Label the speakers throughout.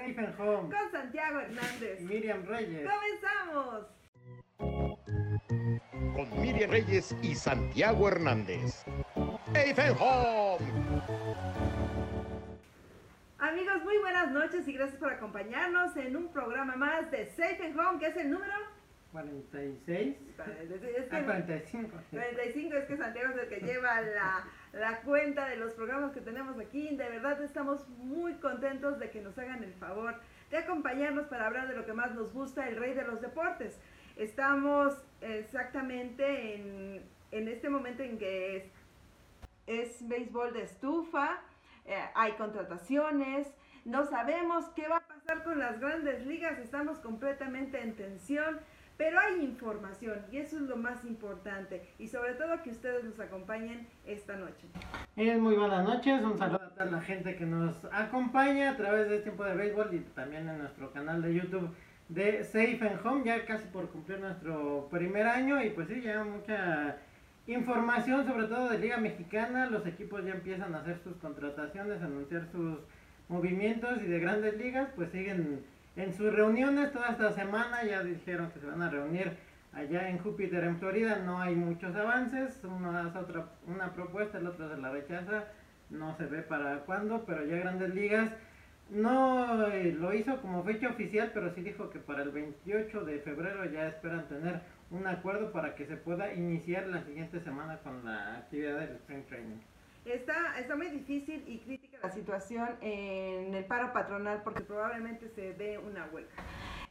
Speaker 1: Safe and Home.
Speaker 2: Con Santiago Hernández.
Speaker 1: Miriam Reyes.
Speaker 2: ¡Comenzamos!
Speaker 3: Con Miriam Reyes y Santiago Hernández. Safe and Home.
Speaker 2: Amigos, muy buenas noches y gracias por acompañarnos en un programa más de Safe and Home, que es el número
Speaker 1: 46.
Speaker 2: es que-
Speaker 1: Ah, 45.
Speaker 2: 45 es que Santiago es el que lleva la, la cuenta de los programas que tenemos aquí. De verdad estamos muy contentos de que nos hagan el favor de acompañarnos para hablar de lo que más nos gusta, el rey de los deportes. Estamos exactamente en, en este momento en que es, es béisbol de estufa, eh, hay contrataciones, no sabemos qué va a pasar con las grandes ligas, estamos completamente en tensión. Pero hay información y eso es lo más importante. Y sobre todo que ustedes nos acompañen esta noche.
Speaker 1: Eh, muy buenas noches, un saludo a toda la gente que nos acompaña a través de tiempo de béisbol y también en nuestro canal de YouTube de Safe and Home, ya casi por cumplir nuestro primer año y pues sí, ya mucha información sobre todo de Liga Mexicana, los equipos ya empiezan a hacer sus contrataciones, anunciar sus movimientos y de grandes ligas, pues siguen en sus reuniones toda esta semana, ya dijeron que se van a reunir allá en Júpiter, en Florida, no hay muchos avances, uno hace otra, una propuesta, el otro se la rechaza, no se ve para cuándo, pero ya Grandes Ligas no eh, lo hizo como fecha oficial, pero sí dijo que para el 28 de febrero ya esperan tener un acuerdo para que se pueda iniciar la siguiente semana con la actividad del Spring Training.
Speaker 2: Está, está muy difícil y crítica la situación en el paro patronal porque probablemente se dé una huelga.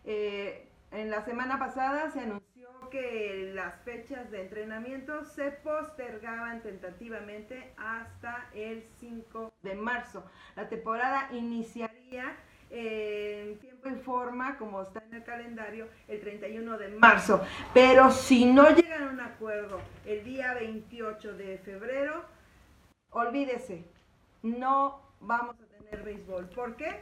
Speaker 2: Eh, en la semana pasada se anunció que las fechas de entrenamiento se postergaban tentativamente hasta el 5 de marzo. La temporada iniciaría eh, en tiempo y forma, como está en el calendario, el 31 de marzo. Pero si no llegan a un acuerdo el día 28 de febrero, olvídese, no vamos a tener béisbol. ¿Por qué?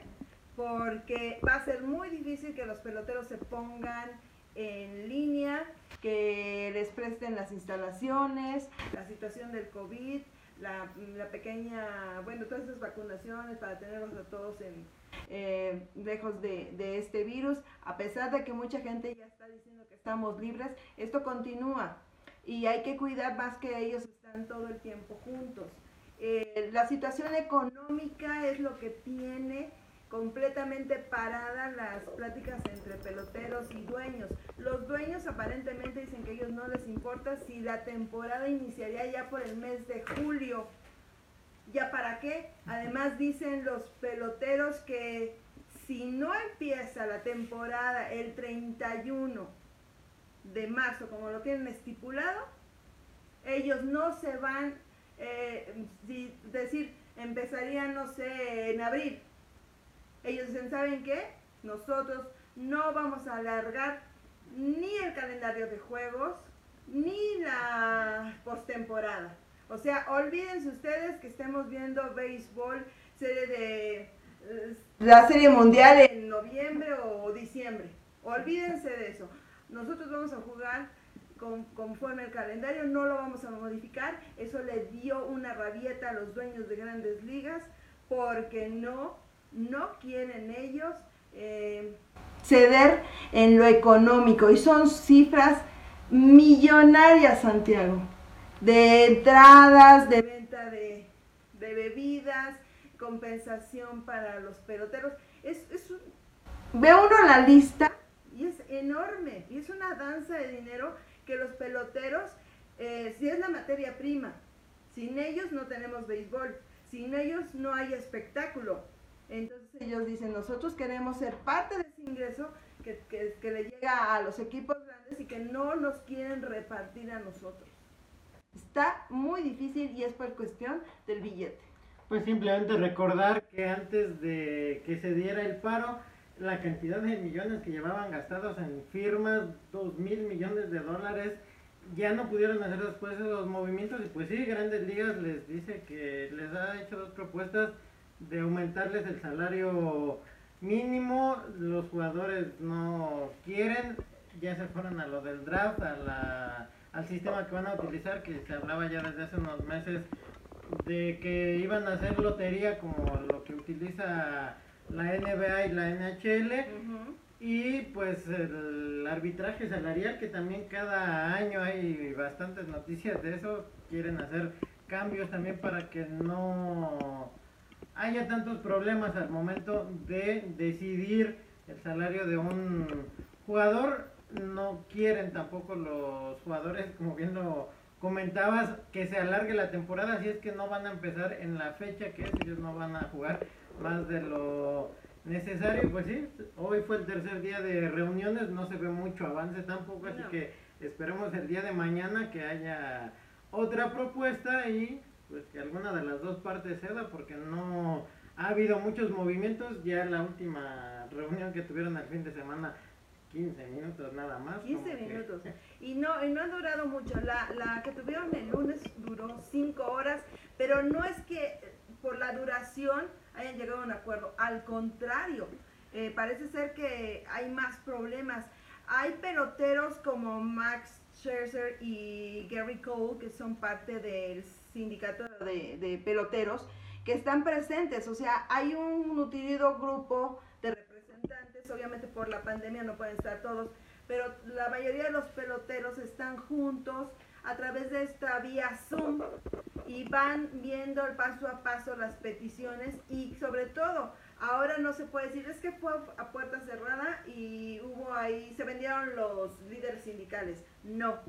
Speaker 2: Porque va a ser muy difícil que los peloteros se pongan en línea, que les presten las instalaciones, la situación del COVID, la, pequeña, bueno, todas esas vacunaciones para tenerlos a todos en, eh, lejos de, de este virus, a pesar de que mucha gente ya está diciendo que estamos libres, esto continúa y hay que cuidar más que ellos están todo el tiempo juntos. Eh, la situación económica es lo que tiene completamente paradas las pláticas entre peloteros y dueños. Los dueños aparentemente dicen que a ellos no les importa si la temporada iniciaría ya por el mes de julio. ¿Ya para qué? Además dicen los peloteros que si no empieza la temporada el 31 de marzo como lo tienen estipulado, ellos no se van eh, decir, empezaría, no sé, en abril. Ellos dicen, ¿saben qué? Nosotros no vamos a alargar ni el calendario de juegos, ni la postemporada. O sea, olvídense ustedes que estemos viendo béisbol, serie de eh, la serie mundial en noviembre o diciembre. Olvídense de eso. Nosotros vamos a jugar con, conforme el calendario, no lo vamos a modificar. Eso le dio una rabieta a los dueños de grandes ligas porque no, no quieren ellos eh, ceder en lo económico. Y son cifras millonarias, Santiago, de entradas, de venta de, de bebidas, compensación para los peloteros. Es, es un, ve uno la lista y es enorme. Y es una danza de dinero que los peloteros, eh, si es la materia prima, sin ellos no tenemos béisbol, sin ellos no hay espectáculo. Entonces ellos dicen, nosotros queremos ser parte de ese ingreso que, que, que le llega a los equipos grandes y que no nos quieren repartir a nosotros. Está muy difícil y es por cuestión del billete.
Speaker 1: Pues simplemente recordar que antes de que se diera el paro, la cantidad de millones que llevaban gastados en firmas, dos mil millones de dólares, ya no pudieron hacer después de los movimientos. Y pues sí, Grandes Ligas les dice que les ha hecho dos propuestas de aumentarles el salario mínimo, los jugadores no quieren, ya se fueron a lo del draft, a la, al sistema que van a utilizar, que se hablaba ya desde hace unos meses de que iban a hacer lotería como lo que utiliza la NBA y la NHL. Y pues el arbitraje salarial, que también cada año hay bastantes noticias de eso, quieren hacer cambios también para que no haya tantos problemas al momento de decidir el salario de un jugador. No quieren tampoco los jugadores, como bien lo comentabas, que se alargue la temporada, si es que no van a empezar en la fecha que es, ellos no van a jugar más de lo necesario, pues sí, hoy fue el tercer día de reuniones, no se ve mucho avance tampoco, así que esperemos el día de mañana que haya otra propuesta y pues que alguna de las dos partes ceda porque no ha habido muchos movimientos, ya la última reunión que tuvieron el fin de semana 15 minutos nada más.
Speaker 2: 15 minutos. Y no, y no ha durado mucho. La, la que tuvieron el lunes duró 5 horas, pero no es que por la duración hayan llegado a un acuerdo. Al contrario, eh, parece ser que hay más problemas. Hay peloteros como Max Scherzer y Gary Cole, que son parte del sindicato de, peloteros, que están presentes. O sea, hay un nutrido grupo de obviamente por la pandemia no pueden estar todos, pero la mayoría de los peloteros están juntos a través de esta vía Zoom y van viendo paso a paso las peticiones y sobre todo ahora no se puede decir es que fue a puerta cerrada y hubo ahí se vendieron los líderes sindicales. No.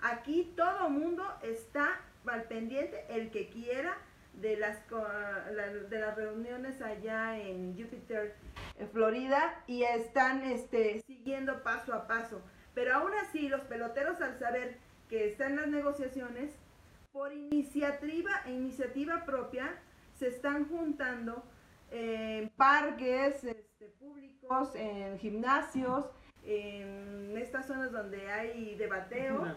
Speaker 2: Aquí todo mundo está al pendiente el que quiera de las de las reuniones allá en Jupiter en Florida y están este siguiendo paso a paso. Pero aún así los peloteros al saber que están las negociaciones, por iniciativa, iniciativa propia, se están juntando en parques este, públicos, en gimnasios, en estas zonas donde hay debateo,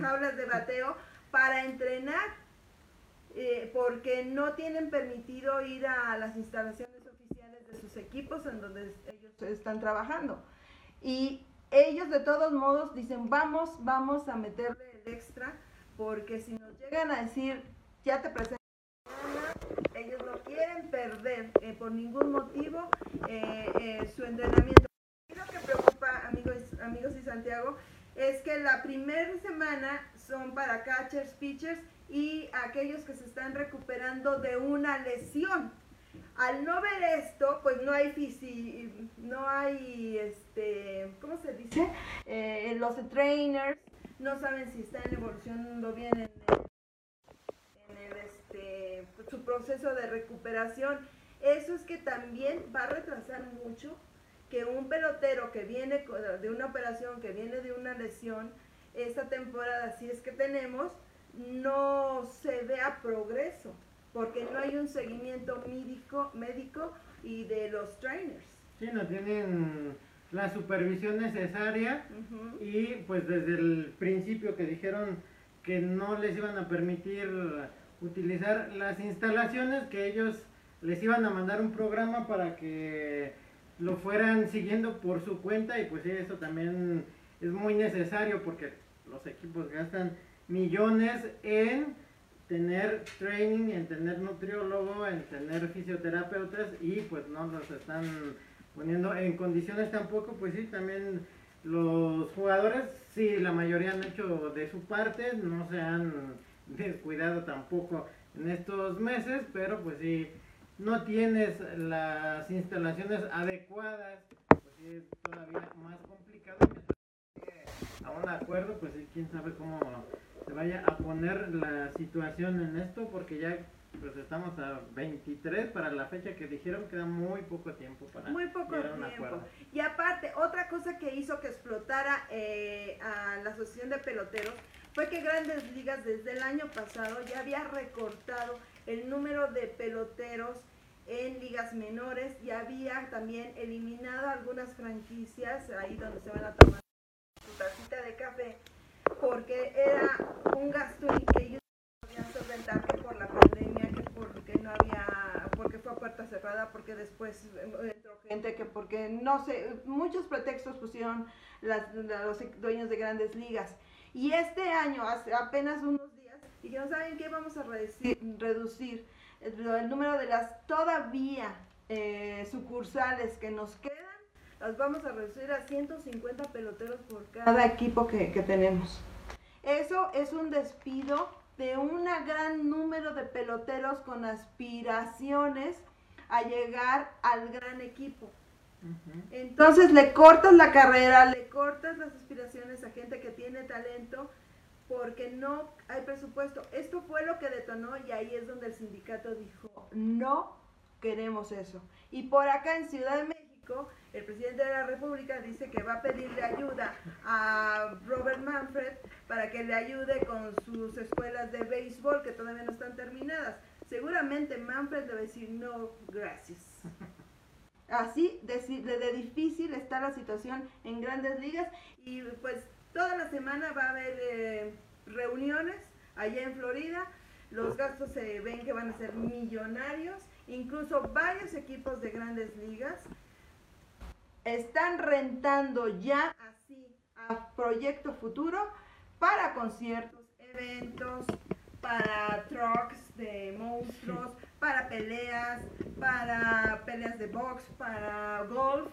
Speaker 2: jaulas de bateo, para entrenar, porque no tienen permitido ir a las instalaciones oficiales de sus equipos en donde ellos están trabajando. Y ellos de todos modos dicen, vamos, vamos a meterle extra, porque si nos llegan a decir, ya te presento, ellos no quieren perder eh, por ningún motivo eh, eh, su entrenamiento. lo que preocupa, amigos, amigos y Santiago, es que la primera semana son para catchers, pitchers y aquellos que se están recuperando de una lesión. Al no ver esto, pues no hay fisi, no hay, este, ¿cómo se dice? los trainers, no saben si están evolucionando bien en, el, este, su proceso de recuperación. Eso es que también va a retrasar mucho que un pelotero que viene de una operación, que viene de una lesión, esta temporada, si es que tenemos, no se vea progreso, porque no hay un seguimiento médico, médico y de los trainers.
Speaker 1: Sí, no tienen la supervisión necesaria y pues desde el principio que dijeron que no les iban a permitir utilizar las instalaciones, que ellos les iban a mandar un programa para que lo fueran siguiendo por su cuenta y pues eso también es muy necesario porque los equipos gastan millones en tener training, en tener nutriólogo, en tener fisioterapeutas y pues no los están poniendo en condiciones tampoco, pues sí, también los jugadores, sí, la mayoría han hecho de su parte, no se han descuidado tampoco en estos meses, pero pues sí, no tienes las instalaciones adecuadas, pues sí es todavía más complicado. A un acuerdo, pues sí, quién sabe cómo se vaya a poner la situación en esto, porque ya pues estamos a 23 para la fecha que dijeron, queda muy poco tiempo para
Speaker 2: Muy poco tiempo. Y aparte, otra cosa que hizo que explotara eh, a la Asociación de Peloteros fue que Grandes Ligas desde el año pasado ya había recortado el número de peloteros en ligas menores y había también eliminado algunas franquicias ahí donde se van a tomar su tacita de café porque era un gasto que ellos podían solventar por la pandemia no había, porque fue a puerta cerrada, porque después entró gente que porque no sé, muchos pretextos pusieron las, los dueños de grandes ligas. Y este año, hace apenas unos días, dijeron, ¿saben qué? Vamos a reducir, reducir el, número de las todavía eh, sucursales que nos quedan, las vamos a reducir a 150 peloteros por cada equipo que, que tenemos. Eso es un despido de un gran número de peloteros con aspiraciones a llegar al gran equipo. Entonces le cortas la carrera, le cortas las aspiraciones a gente que tiene talento porque no hay presupuesto. Esto fue lo que detonó y ahí es donde el sindicato dijo, no queremos eso. Y por acá en Ciudad de México, el presidente de la República dice que va a pedirle ayuda a Robert Manfred para que le ayude con sus escuelas de béisbol que todavía no están terminadas. Seguramente Manfred le va a decir no, gracias. Así de, difícil está la situación en grandes ligas y pues toda la semana va a haber eh, reuniones allá en Florida. Los gastos se ven que van a ser millonarios. Incluso varios equipos de grandes ligas están rentando ya así a Proyecto Futuro para conciertos, eventos, para trucks de monstruos, para peleas, para peleas de box, para golf.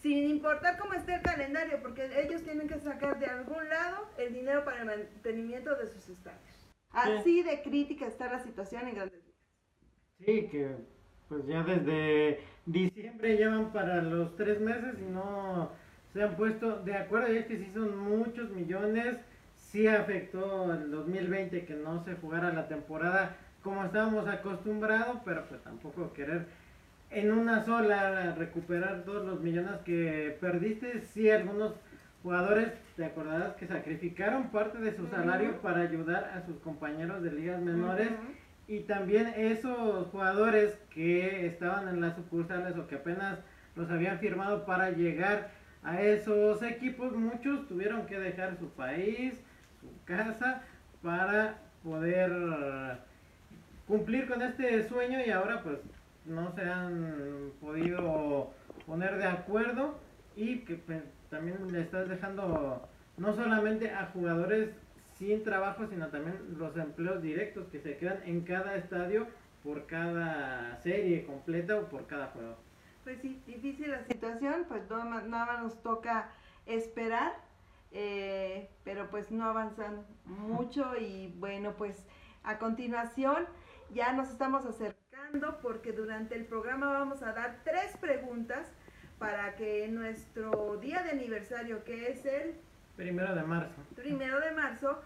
Speaker 2: Sin importar cómo esté el calendario, porque ellos tienen que sacar de algún lado el dinero para el mantenimiento de sus estadios. Así de crítica está la situación en Grandes Ligas.
Speaker 1: Sí, que pues ya desde diciembre llevan para los tres meses y no se han puesto de acuerdo. Ya que sí son muchos millones, sí afectó el 2020 que no se jugara la temporada como estábamos acostumbrados, pero pues tampoco querer en una sola recuperar todos los millones que perdiste. Sí, algunos jugadores, te acordarás que sacrificaron parte de su salario para ayudar a sus compañeros de ligas menores. Y también esos jugadores que estaban en las sucursales o que apenas los habían firmado para llegar a esos equipos, muchos tuvieron que dejar su país, su casa, para poder cumplir con este sueño y ahora pues no se han podido poner de acuerdo y que pues, también le estás dejando no solamente a jugadores sin trabajo, sino también los empleos directos que se quedan en cada estadio por cada serie completa o por cada juego.
Speaker 2: Pues sí, difícil la situación, pues nada más nos toca esperar, eh, pero pues no avanzan mucho y bueno, pues a continuación ya nos estamos acercando porque durante el programa vamos a dar tres preguntas para que nuestro día de aniversario, que es el
Speaker 1: primero de marzo,
Speaker 2: primero de marzo,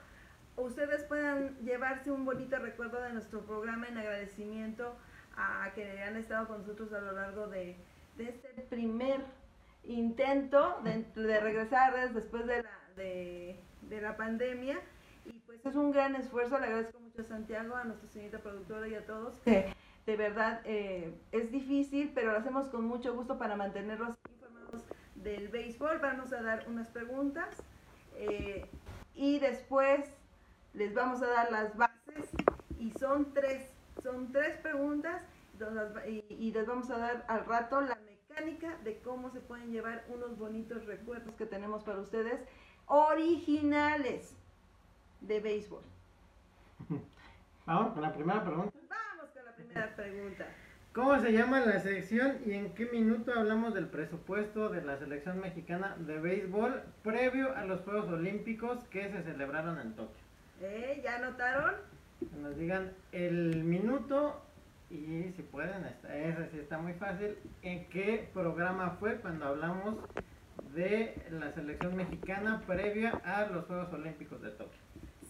Speaker 2: ustedes puedan llevarse un bonito recuerdo de nuestro programa en agradecimiento a que han estado con nosotros a lo largo de, este primer intento de, regresar después de la, de, la pandemia. Y pues es un gran esfuerzo, le agradezco mucho a Santiago, a nuestra señorita productora y a todos, que de verdad eh, es difícil, pero lo hacemos con mucho gusto para mantenerlos informados del béisbol. Vamos a dar unas preguntas eh, y después les vamos a dar las bases y son tres, son tres preguntas y, les vamos a dar al rato la mecánica de cómo se pueden llevar unos bonitos recuerdos que tenemos para ustedes originales de béisbol.
Speaker 1: Vamos con la primera pregunta.
Speaker 2: Vamos con la primera pregunta.
Speaker 1: ¿Cómo se llama la selección y en qué minuto hablamos del presupuesto de la selección mexicana de béisbol previo a los Juegos Olímpicos que se celebraron en Tokio?
Speaker 2: ¿Eh? ¿Ya anotaron?
Speaker 1: Que nos digan el minuto y si pueden, ese sí está muy fácil, en qué programa fue cuando hablamos de la selección mexicana previa a los Juegos Olímpicos de Tokio.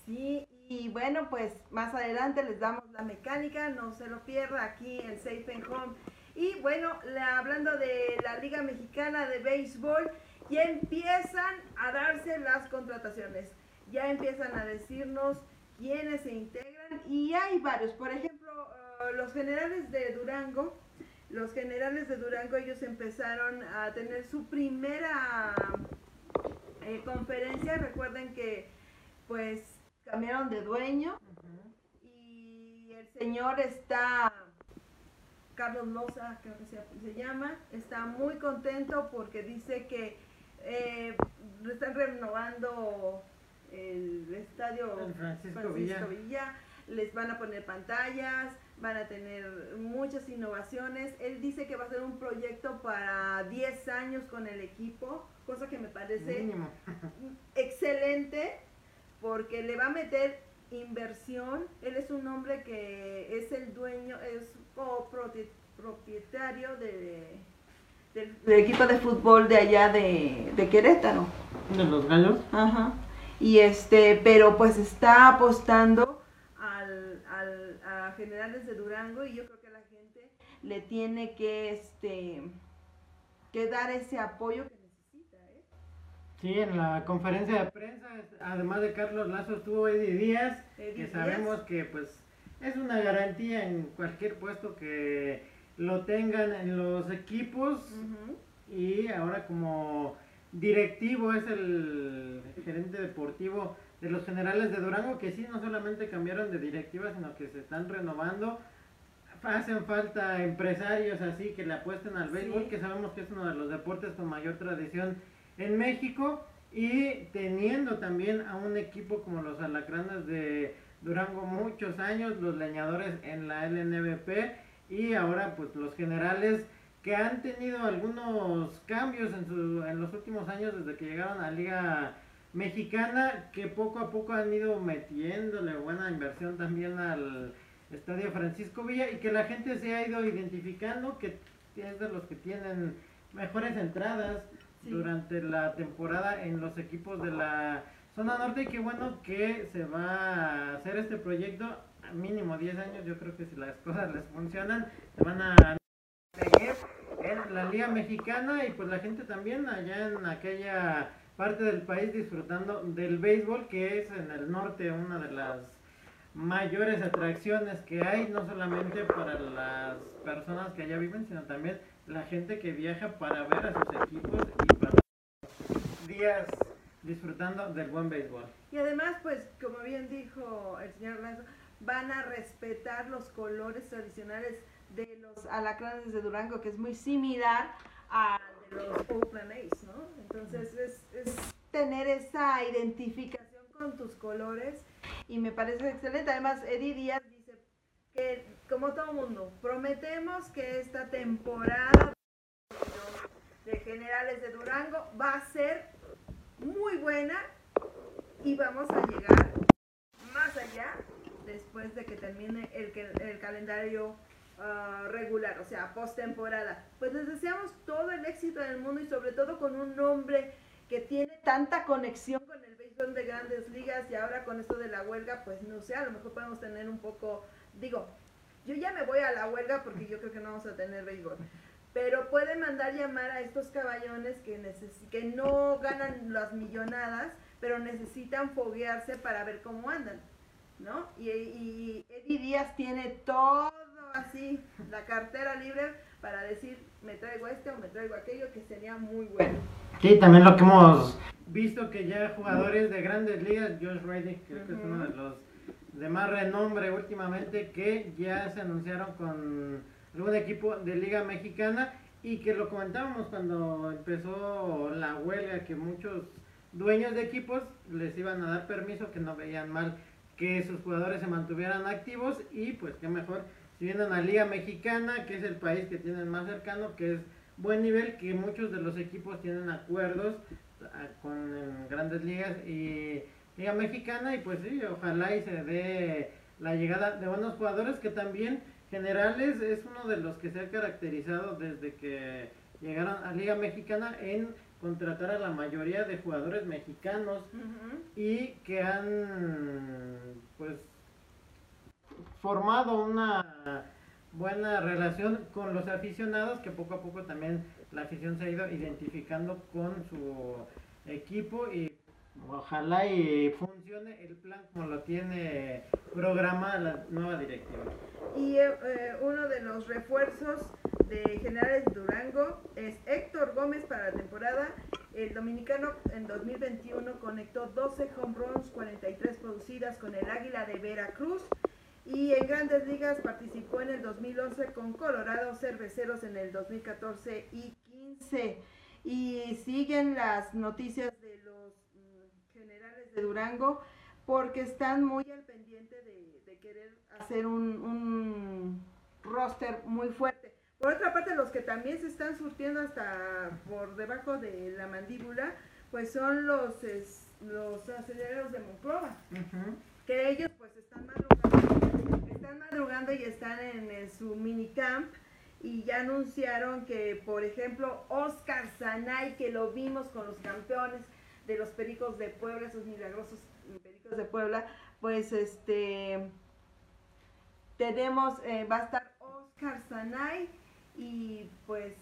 Speaker 2: Sí, y bueno, pues más adelante les damos la mecánica, no se lo pierda aquí en Safe and Home. Y bueno, hablando de la Liga Mexicana de Béisbol, ya empiezan a darse las contrataciones ya empiezan a decirnos quiénes se integran y hay varios. Por ejemplo, uh, los generales de Durango, los generales de Durango, ellos empezaron a tener su primera eh, conferencia. Recuerden que pues cambiaron de dueño y el señor está... Carlos Loza, creo que se, llama, está muy contento porque dice que eh, están renovando el estadio
Speaker 1: Francisco, Villa.
Speaker 2: les van a poner pantallas, van a tener muchas innovaciones. Él dice que va a ser un proyecto para 10 años con el equipo, cosa que me parece excelente porque le va a meter inversión. Él es un hombre que es el dueño, es propietario de, del, equipo de fútbol de allá de, de Querétaro.
Speaker 1: De los gallos.
Speaker 2: Ajá. Y este, pero pues está apostando generales de Durango y yo creo que la gente le tiene que, este, que dar ese apoyo que necesita. ¿eh?
Speaker 1: Sí, en la conferencia de prensa, además de Carlos Lazo, estuvo Eddie Díaz, que sabemos que pues es una garantía en cualquier puesto que lo tengan en los equipos y ahora como directivo es el gerente deportivo de los generales de Durango, que sí, no solamente cambiaron de directiva, sino que se están renovando. Hacen falta empresarios así que le apuesten al béisbol, que sabemos que es uno de los deportes con mayor tradición en México. Y teniendo también a un equipo como los Alacranes de Durango muchos años, los leñadores en la LNBP y ahora pues los generales que han tenido algunos cambios en, su, en los últimos años desde que llegaron a Liga mexicana que poco a poco han ido metiéndole buena inversión también al Estadio Francisco Villa y que la gente se ha ido identificando que es de los que tienen mejores entradas durante la temporada en los equipos de la zona norte y qué bueno que se va a hacer este proyecto. A mínimo 10 años yo creo que si las cosas les funcionan se van a la liga mexicana y pues la gente también allá en aquella parte del país disfrutando del béisbol, que es en el norte una de las mayores atracciones que hay, no solamente para las personas que allá viven, sino también la gente que viaja para ver a sus equipos y para días disfrutando del buen béisbol.
Speaker 2: Y además, pues, como bien dijo el señor Lanzo, van a respetar los colores tradicionales de los alacranes de Durango, que es muy similar a los Oakland A's, ¿no? Entonces es, es tener esa identificación con tus colores y me parece excelente. Además, Eddie Díaz dice que, como todo mundo, prometemos que esta temporada de Generales de Durango va a ser muy buena y vamos a llegar más allá después de que termine el, el calendario Ah, regular, o sea, postemporada. Pues les deseamos todo el éxito del mundo y sobre todo con un nombre que tiene tanta conexión con el béisbol de grandes ligas y ahora con esto de la huelga, pues no sé, a lo mejor podemos tener un poco, digo, yo ya me voy a la huelga porque yo creo que no vamos a tener béisbol. Pero puede mandar llamar a estos caballones que, que no ganan las millonadas, pero necesitan foguearse para ver cómo andan, ¿no? Y, y Eddie Díaz tiene todo así la cartera libre para decir me traigo este o me traigo aquello que sería muy bueno.
Speaker 1: Sí, también lo que hemos visto que ya jugadores de grandes ligas, Josh Reddick, creo que es uno de los de más renombre últimamente, que ya se anunciaron con algún equipo de Liga Mexicana y que lo comentábamos cuando empezó la huelga, que muchos dueños de equipos les iban a dar permiso, que no veían mal que sus jugadores se mantuvieran activos y pues qué mejor vienen a Liga Mexicana, que es el país que tienen más cercano, que es buen nivel, que muchos de los equipos tienen acuerdos ah, con grandes ligas y Liga Mexicana, y pues sí, ojalá y se dé la llegada de buenos jugadores, que también Generales es uno de los que se ha caracterizado desde que llegaron a Liga Mexicana en contratar a la mayoría de jugadores mexicanos y que han pues formado una buena relación con los aficionados, que poco a poco también la afición se ha ido identificando con su equipo y ojalá y funcione el plan como lo tiene programada la nueva directiva.
Speaker 2: Y eh, eh, uno de los refuerzos de Generales Durango es Héctor Gómez para la temporada. El dominicano en 2021 conectó 12 home runs, 43 producidas con el Águila de Veracruz y en grandes ligas participó en el 2011 con Colorado Cerveceros en el 2014 y 15. Y siguen las noticias de los mm, generales de Durango porque están muy al pendiente de, de querer hacer un, un roster muy fuerte. Por otra parte, los que también se están surtiendo hasta por debajo de la mandíbula, pues son los, es- los aceleros de Monclova, que ellos pues están madrugando, están madrugando y están en, en su minicamp y ya anunciaron que, por ejemplo, Oscar Zanay, que lo vimos con los campeones de los Pericos de Puebla, esos milagrosos Pericos de Puebla, pues este tenemos, eh, va a estar Oscar Zanay y pues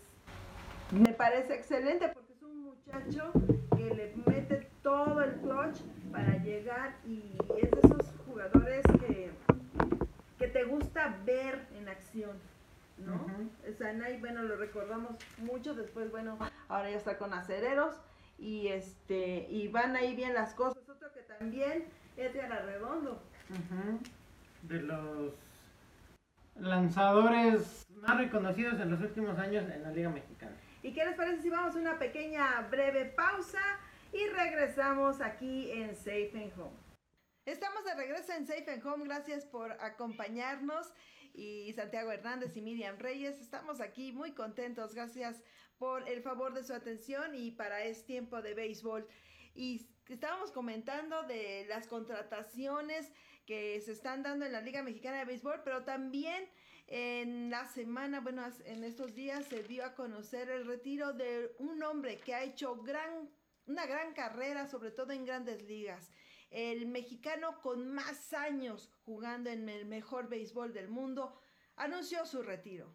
Speaker 2: me parece excelente porque es un muchacho que le mete todo el clutch para llegar y es de esos jugadores que te gusta ver en acción. ¿no?
Speaker 1: Ujú.
Speaker 2: Zanay, bueno, lo recordamos mucho, después, bueno, ahora ya está con acereros y este y van ahí bien las cosas. Otro que también, Edgar Arredondo.
Speaker 1: Ujú. De los lanzadores más reconocidos en los últimos años en la Liga Mexicana.
Speaker 2: ¿Y qué les parece si vamos a una pequeña breve pausa y regresamos aquí en Safe and Home? Estamos de regreso en Safe and Home, gracias por acompañarnos. Y Santiago Hernández y Miriam Reyes, estamos aquí muy contentos, gracias por el favor de su atención y para es tiempo de béisbol. Y estábamos comentando de las contrataciones que se están dando en la Liga Mexicana de Béisbol, pero también en la semana, bueno, en estos días se dio a conocer el retiro de un hombre que ha hecho gran, una gran carrera, sobre todo en grandes ligas. El mexicano con más años jugando en el mejor béisbol del mundo anunció su retiro.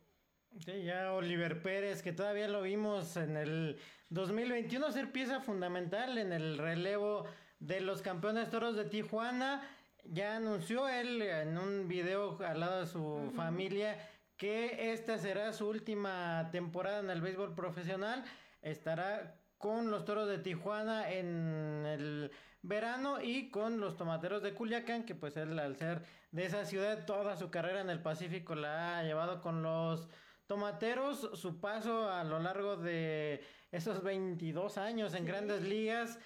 Speaker 1: Sí, ya Oliver Pérez, que todavía lo vimos en el 2021 ser pieza fundamental en el relevo de los campeones toros de Tijuana. Ya anunció él en un video al lado de su familia que esta será su última temporada en el béisbol profesional. Estará con los toros de Tijuana en el verano y con los tomateros de Culiacán, que pues él al ser de esa ciudad toda su carrera en el Pacífico la ha llevado con los tomateros, su paso a lo largo de esos 22 años en
Speaker 2: Sí.
Speaker 1: grandes ligas,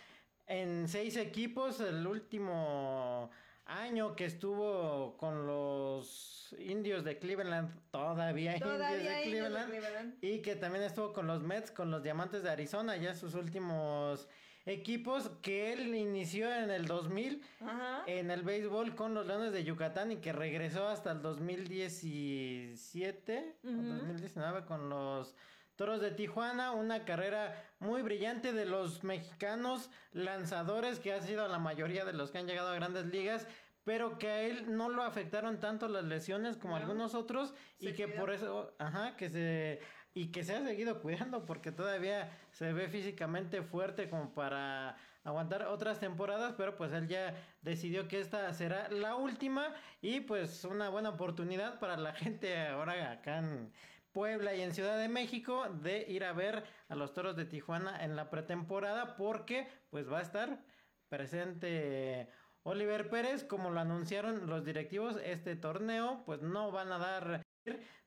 Speaker 1: en seis equipos, el último año que estuvo con los indios de Cleveland, todavía,
Speaker 2: Todavía
Speaker 1: indios de
Speaker 2: indios de
Speaker 1: Cleveland,
Speaker 2: Cleveland.
Speaker 1: y que también estuvo con los Mets, con los Diamantes de Arizona, ya sus últimos equipos que él inició en el 2000
Speaker 2: Ajá.
Speaker 1: en el béisbol con los Leones de Yucatán y que regresó hasta el 2017 o
Speaker 2: Ujú.
Speaker 1: 2019 con los Toros de Tijuana, una carrera muy brillante de los mexicanos lanzadores que ha sido la mayoría de los que han llegado a grandes ligas, pero que a él no lo afectaron tanto las lesiones como
Speaker 2: No.
Speaker 1: algunos otros y que por eso, ajá, que se y que se ha seguido cuidando porque todavía se ve físicamente fuerte como para aguantar otras temporadas, pero pues él ya decidió que esta será la última y pues una buena oportunidad para la gente ahora acá en Puebla y en Ciudad de México de ir a ver a los Toros de Tijuana en la pretemporada porque pues va a estar presente Oliver Pérez, como lo anunciaron los directivos, este torneo pues no van a dar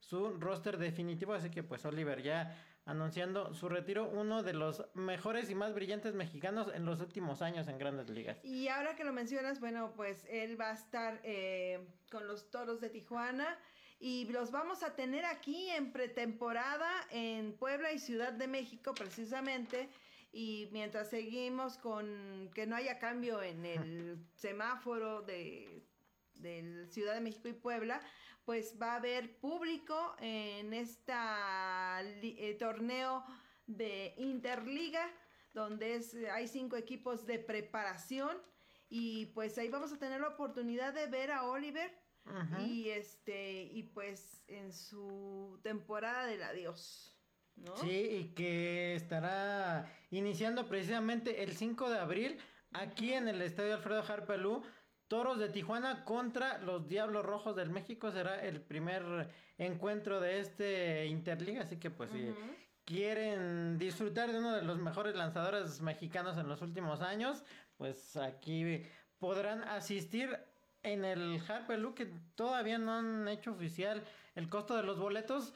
Speaker 1: su roster definitivo, así que pues Oliver ya anunciando su retiro, uno de los mejores y más brillantes mexicanos en los últimos años en grandes ligas.
Speaker 2: Y ahora que lo mencionas, bueno, pues él va a estar eh, con los toros de Tijuana y los vamos a tener aquí en pretemporada en Puebla y Ciudad de México precisamente. Y mientras seguimos con que no haya cambio en el semáforo de, de Ciudad de México y Puebla, pues va a haber público en esta torneo de Interliga, donde es, hay cinco equipos de preparación. Y pues ahí vamos a tener la oportunidad de ver a Oliver y este y pues en su temporada del adiós. ¿no?
Speaker 1: Sí, y que estará iniciando precisamente el 5 de abril aquí en el Estadio Alfredo Harpelú. Toros de Tijuana contra los Diablos Rojos del México será el primer encuentro de este Interliga, así que pues uh -huh. quieren disfrutar de uno de los mejores lanzadores mexicanos en los últimos años, pues aquí podrán asistir en el Harpelú que todavía no han hecho oficial el costo de los boletos.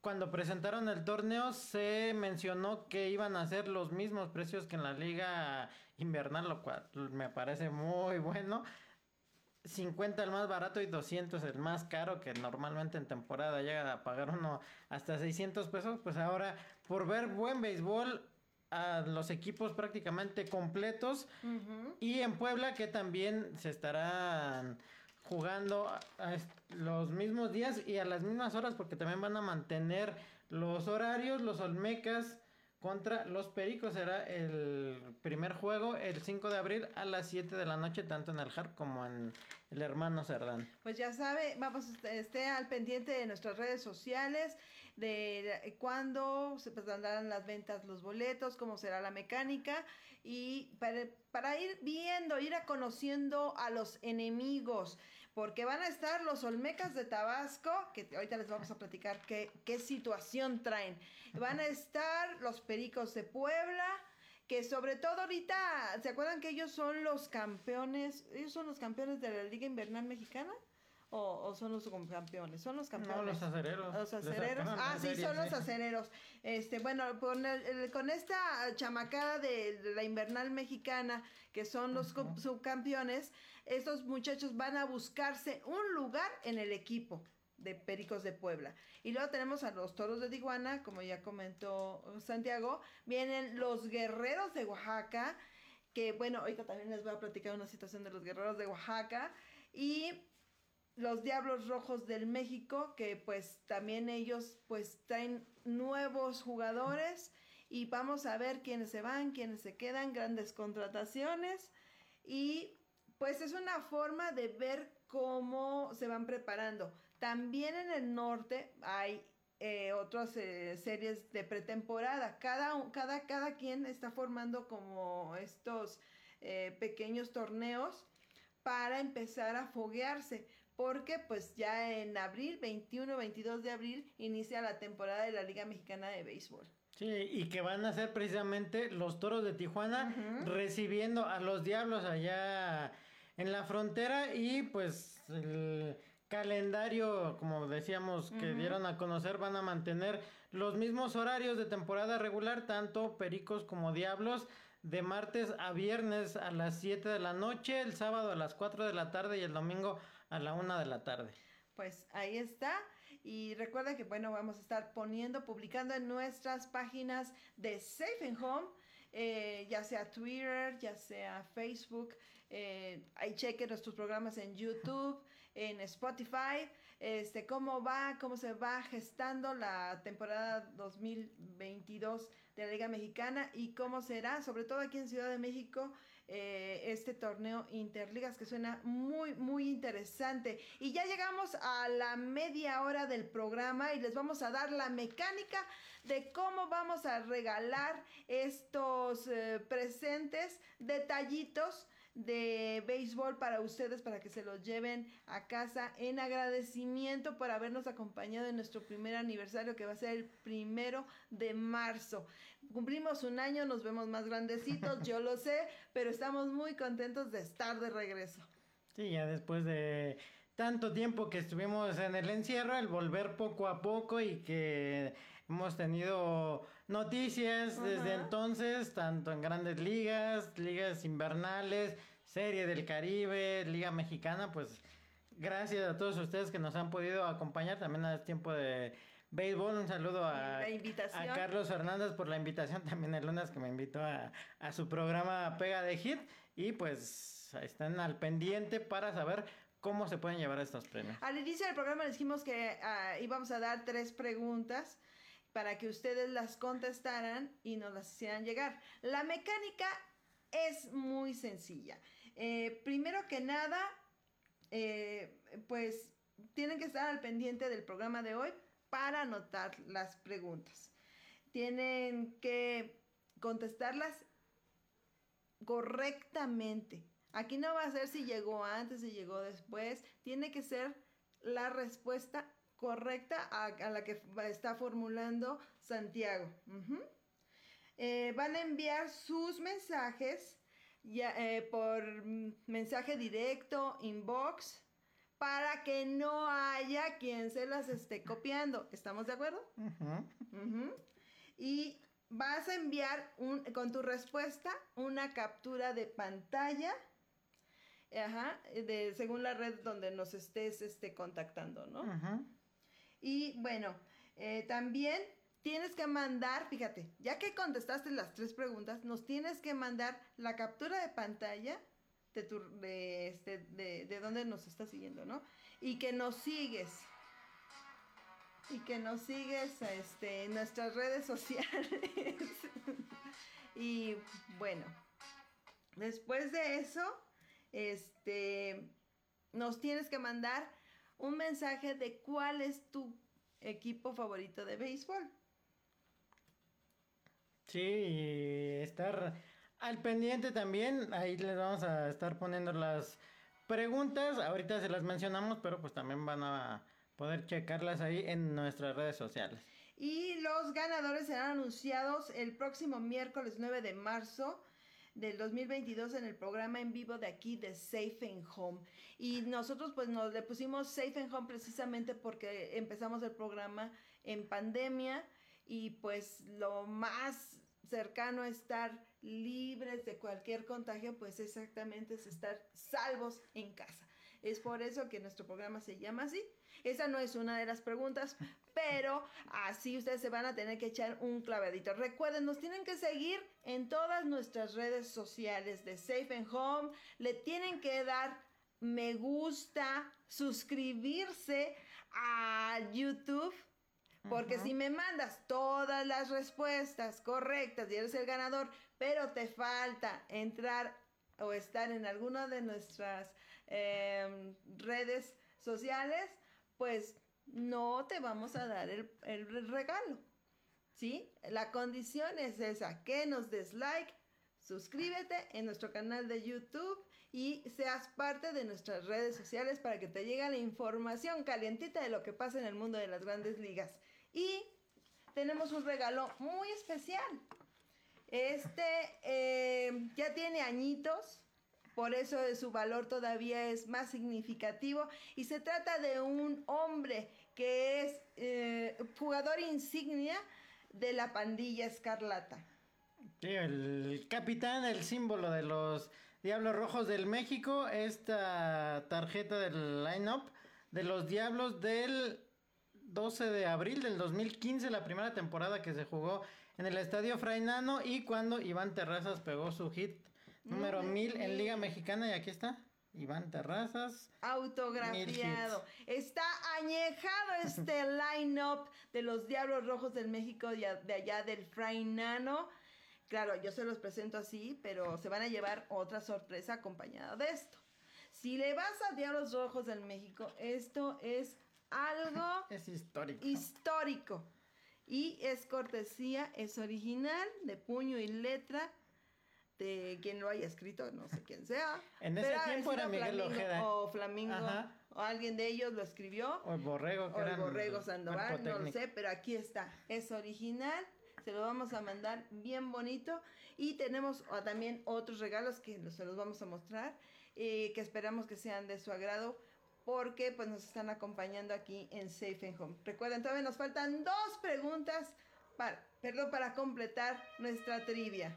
Speaker 1: Cuando presentaron el torneo se mencionó que iban a ser los mismos precios que en la liga invernal, lo cual me parece muy bueno. 50 el más barato y 200 el más caro, que normalmente en temporada llega a pagar uno hasta 600 pesos, pues ahora por ver buen béisbol a los equipos prácticamente completos y en Puebla que también se estarán jugando a los mismos días y a las mismas horas porque también van a mantener los horarios, los Olmecas contra los Pericos será el primer juego el 5 de abril a las 7 de la noche, tanto en el Harp como en el hermano Cerdán.
Speaker 2: Pues ya sabe, vamos, esté al pendiente de nuestras redes sociales, de cuándo se presentarán las ventas, los boletos, cómo será la mecánica y para, para ir viendo, ir a conociendo a los enemigos porque van a estar los Olmecas de Tabasco, que ahorita les vamos a platicar qué, qué situación traen. Van a estar los Pericos de Puebla, que sobre todo ahorita, ¿se acuerdan que ellos son los campeones? Ellos son los campeones de la Liga Invernal Mexicana. O, son los campeones, son los campeones.
Speaker 1: No, los acereros.
Speaker 2: Los acereros. Ah, sí, son los acereros. Este, bueno, con, con esta chamacada de la invernal mexicana, que son los subcampeones, estos muchachos van a buscarse un lugar en el equipo de Pericos de Puebla. Y luego tenemos a los Toros de Tijuana, como ya comentó Santiago, vienen los Guerreros de Oaxaca, que bueno, ahorita también les voy a platicar una situación de los Guerreros de Oaxaca. Y los Diablos Rojos del México, que pues también ellos pues traen nuevos jugadores. Y vamos a ver quiénes se van, quiénes se quedan, grandes contrataciones. Y pues es una forma de ver cómo se van preparando. También en el norte hay eh, otras eh, series de pretemporada. Cada, cada, cada quien está formando como estos eh, pequeños torneos para empezar a foguearse porque pues ya en abril, 21, 22 de abril, inicia la temporada de la Liga Mexicana de Béisbol.
Speaker 1: Sí, y que van a ser precisamente los Toros de Tijuana recibiendo a los Diablos allá en la frontera y pues el calendario, como decíamos, que dieron a conocer, van a mantener los mismos horarios de temporada regular, tanto Pericos como Diablos de martes a viernes a las 7 de la noche, el sábado a las 4 de la tarde y el domingo a la 1 de la tarde.
Speaker 2: Pues ahí está. Y recuerda que, bueno, vamos a estar poniendo, publicando en nuestras páginas de Safe and Home, eh, ya sea Twitter, ya sea Facebook, eh, ahí chequen nuestros programas en YouTube, en Spotify, este, cómo va, cómo se va gestando la temporada 2022 de la Liga Mexicana y cómo será, sobre todo aquí en Ciudad de México, eh, este torneo Interligas que suena muy, muy interesante. Y ya llegamos a la media hora del programa y les vamos a dar la mecánica de cómo vamos a regalar estos eh, presentes, detallitos de béisbol para ustedes, para que se los lleven a casa en agradecimiento por habernos acompañado en nuestro primer aniversario que va a ser el primero de marzo. Cumplimos un año, nos vemos más grandecitos, yo lo sé, pero estamos muy contentos de estar de regreso.
Speaker 1: Sí, ya después de tanto tiempo que estuvimos en el encierro, el volver poco a poco y que hemos tenido noticias desde entonces, tanto en grandes ligas, ligas invernales, Serie del Caribe, Liga Mexicana, pues gracias a todos ustedes que nos han podido acompañar también a tiempo de béisbol. Un saludo a, a Carlos Hernández por la invitación, también el lunes que me invitó a, a su programa Pega de Hit y pues están al pendiente para saber ¿Cómo se pueden llevar estos premios?
Speaker 2: Al inicio del programa dijimos que uh, íbamos a dar tres preguntas para que ustedes las contestaran y nos las hicieran llegar. La mecánica es muy sencilla. Eh, primero que nada, eh, pues tienen que estar al pendiente del programa de hoy para anotar las preguntas. Tienen que contestarlas correctamente. Aquí no va a ser si llegó antes, si llegó después. Tiene que ser la respuesta correcta a, la que está formulando Santiago. Eh, van a enviar sus mensajes ya, eh, por mensaje directo, inbox, para que no haya quien se las esté copiando. ¿Estamos de acuerdo? Y vas a enviar un, con tu respuesta una captura de pantalla Ajá, de, según la red donde nos estés este, contactando, ¿no? Y bueno, eh, también tienes que mandar, fíjate, ya que contestaste las tres preguntas, nos tienes que mandar la captura de pantalla de, tu, de, este, de, de dónde nos estás siguiendo, ¿no? Y que nos sigues. Y que nos sigues este, en nuestras redes sociales. y bueno, después de eso, este, nos tienes que mandar un mensaje de cuál es tu equipo favorito de béisbol.
Speaker 1: Sí, y estar al pendiente también. Ahí les vamos a estar poniendo las preguntas. Ahorita se las mencionamos, pero pues también van a poder checarlas ahí en nuestras redes sociales.
Speaker 2: Y los ganadores serán anunciados el próximo miércoles 9 de marzo del 2022 en el programa en vivo de aquí de Safe and Home. Y nosotros pues nos le pusimos Safe and Home precisamente porque empezamos el programa en pandemia y pues lo más cercano a estar libres de cualquier contagio, pues exactamente es estar salvos en casa. Es por eso que nuestro programa se llama así. Esa no es una de las preguntas, pero así ustedes se van a tener que echar un clavadito. Recuerden, nos tienen que seguir en todas nuestras redes sociales de Safe and Home. Le tienen que dar me gusta, suscribirse a YouTube. Porque si me mandas todas las respuestas correctas y eres el ganador, pero te falta entrar o estar en alguna de nuestras eh, redes sociales, pues no te vamos a dar el, el regalo. ¿Sí? La condición es esa, que nos des like, suscríbete en nuestro canal de YouTube y seas parte de nuestras redes sociales para que te llegue la información calientita de lo que pasa en el mundo de las grandes ligas. Y tenemos un regalo muy especial. Este eh, ya tiene añitos, por eso su valor todavía es más significativo. Y se trata de un hombre que es eh, jugador insignia de la pandilla escarlata.
Speaker 1: El capitán, el símbolo de los Diablos Rojos del México, esta tarjeta del line-up de los Diablos del 12 de abril del 2015, la primera temporada que se jugó en el Estadio Frainano y cuando Iván Terrazas pegó su hit número 1000 en Liga Mexicana y aquí está. Iván Terrazas.
Speaker 2: Autografiado. Está añejado este line-up de los Diablos Rojos del México de allá del Frainano. Claro, yo se los presento así, pero se van a llevar otra sorpresa acompañada de esto. Si le vas a Diablos Rojos del México, esto es algo
Speaker 1: es histórico.
Speaker 2: Histórico. Y es cortesía, es original, de puño y letra, de quien lo haya escrito, no sé quién sea.
Speaker 1: En ese tiempo era Miguel
Speaker 2: Flamingo,
Speaker 1: Ojeda.
Speaker 2: O Flamingo,
Speaker 1: Ajá.
Speaker 2: o alguien de ellos lo escribió.
Speaker 1: O el Borrego, que
Speaker 2: O el Borrego Sandoval, no lo sé, pero aquí está. Es original, se lo vamos a mandar bien bonito. Y tenemos ah, también otros regalos que se los vamos a mostrar, eh, que esperamos que sean de su agrado. Porque pues nos están acompañando aquí en Safe and Home. Recuerden, todavía nos faltan dos preguntas perdón, para completar nuestra trivia.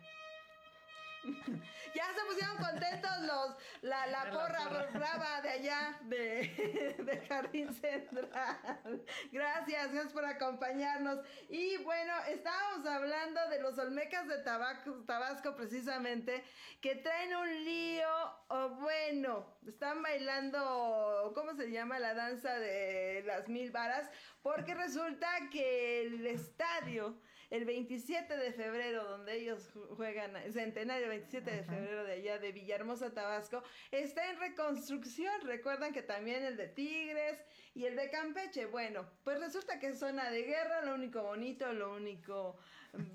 Speaker 2: ya se pusieron contentos los la, la
Speaker 1: La
Speaker 2: porra brava de allá de, de Jardín Central. Gracias, gracias por acompañarnos. Y bueno, estábamos hablando de los Olmecas de Tabaco- Tabasco precisamente, que traen un lío, o bueno, están bailando, ¿cómo se llama? La danza de las mil varas, porque resulta que el estadio, el 27 de febrero, donde ellos ju- juegan, el centenario 27 de febrero de allá de Villahermosa, Tabasco, está en reconstrucción. Recuerdan que también el de Tigres y el de Campeche. Bueno, pues resulta que es zona de guerra, lo único bonito, lo único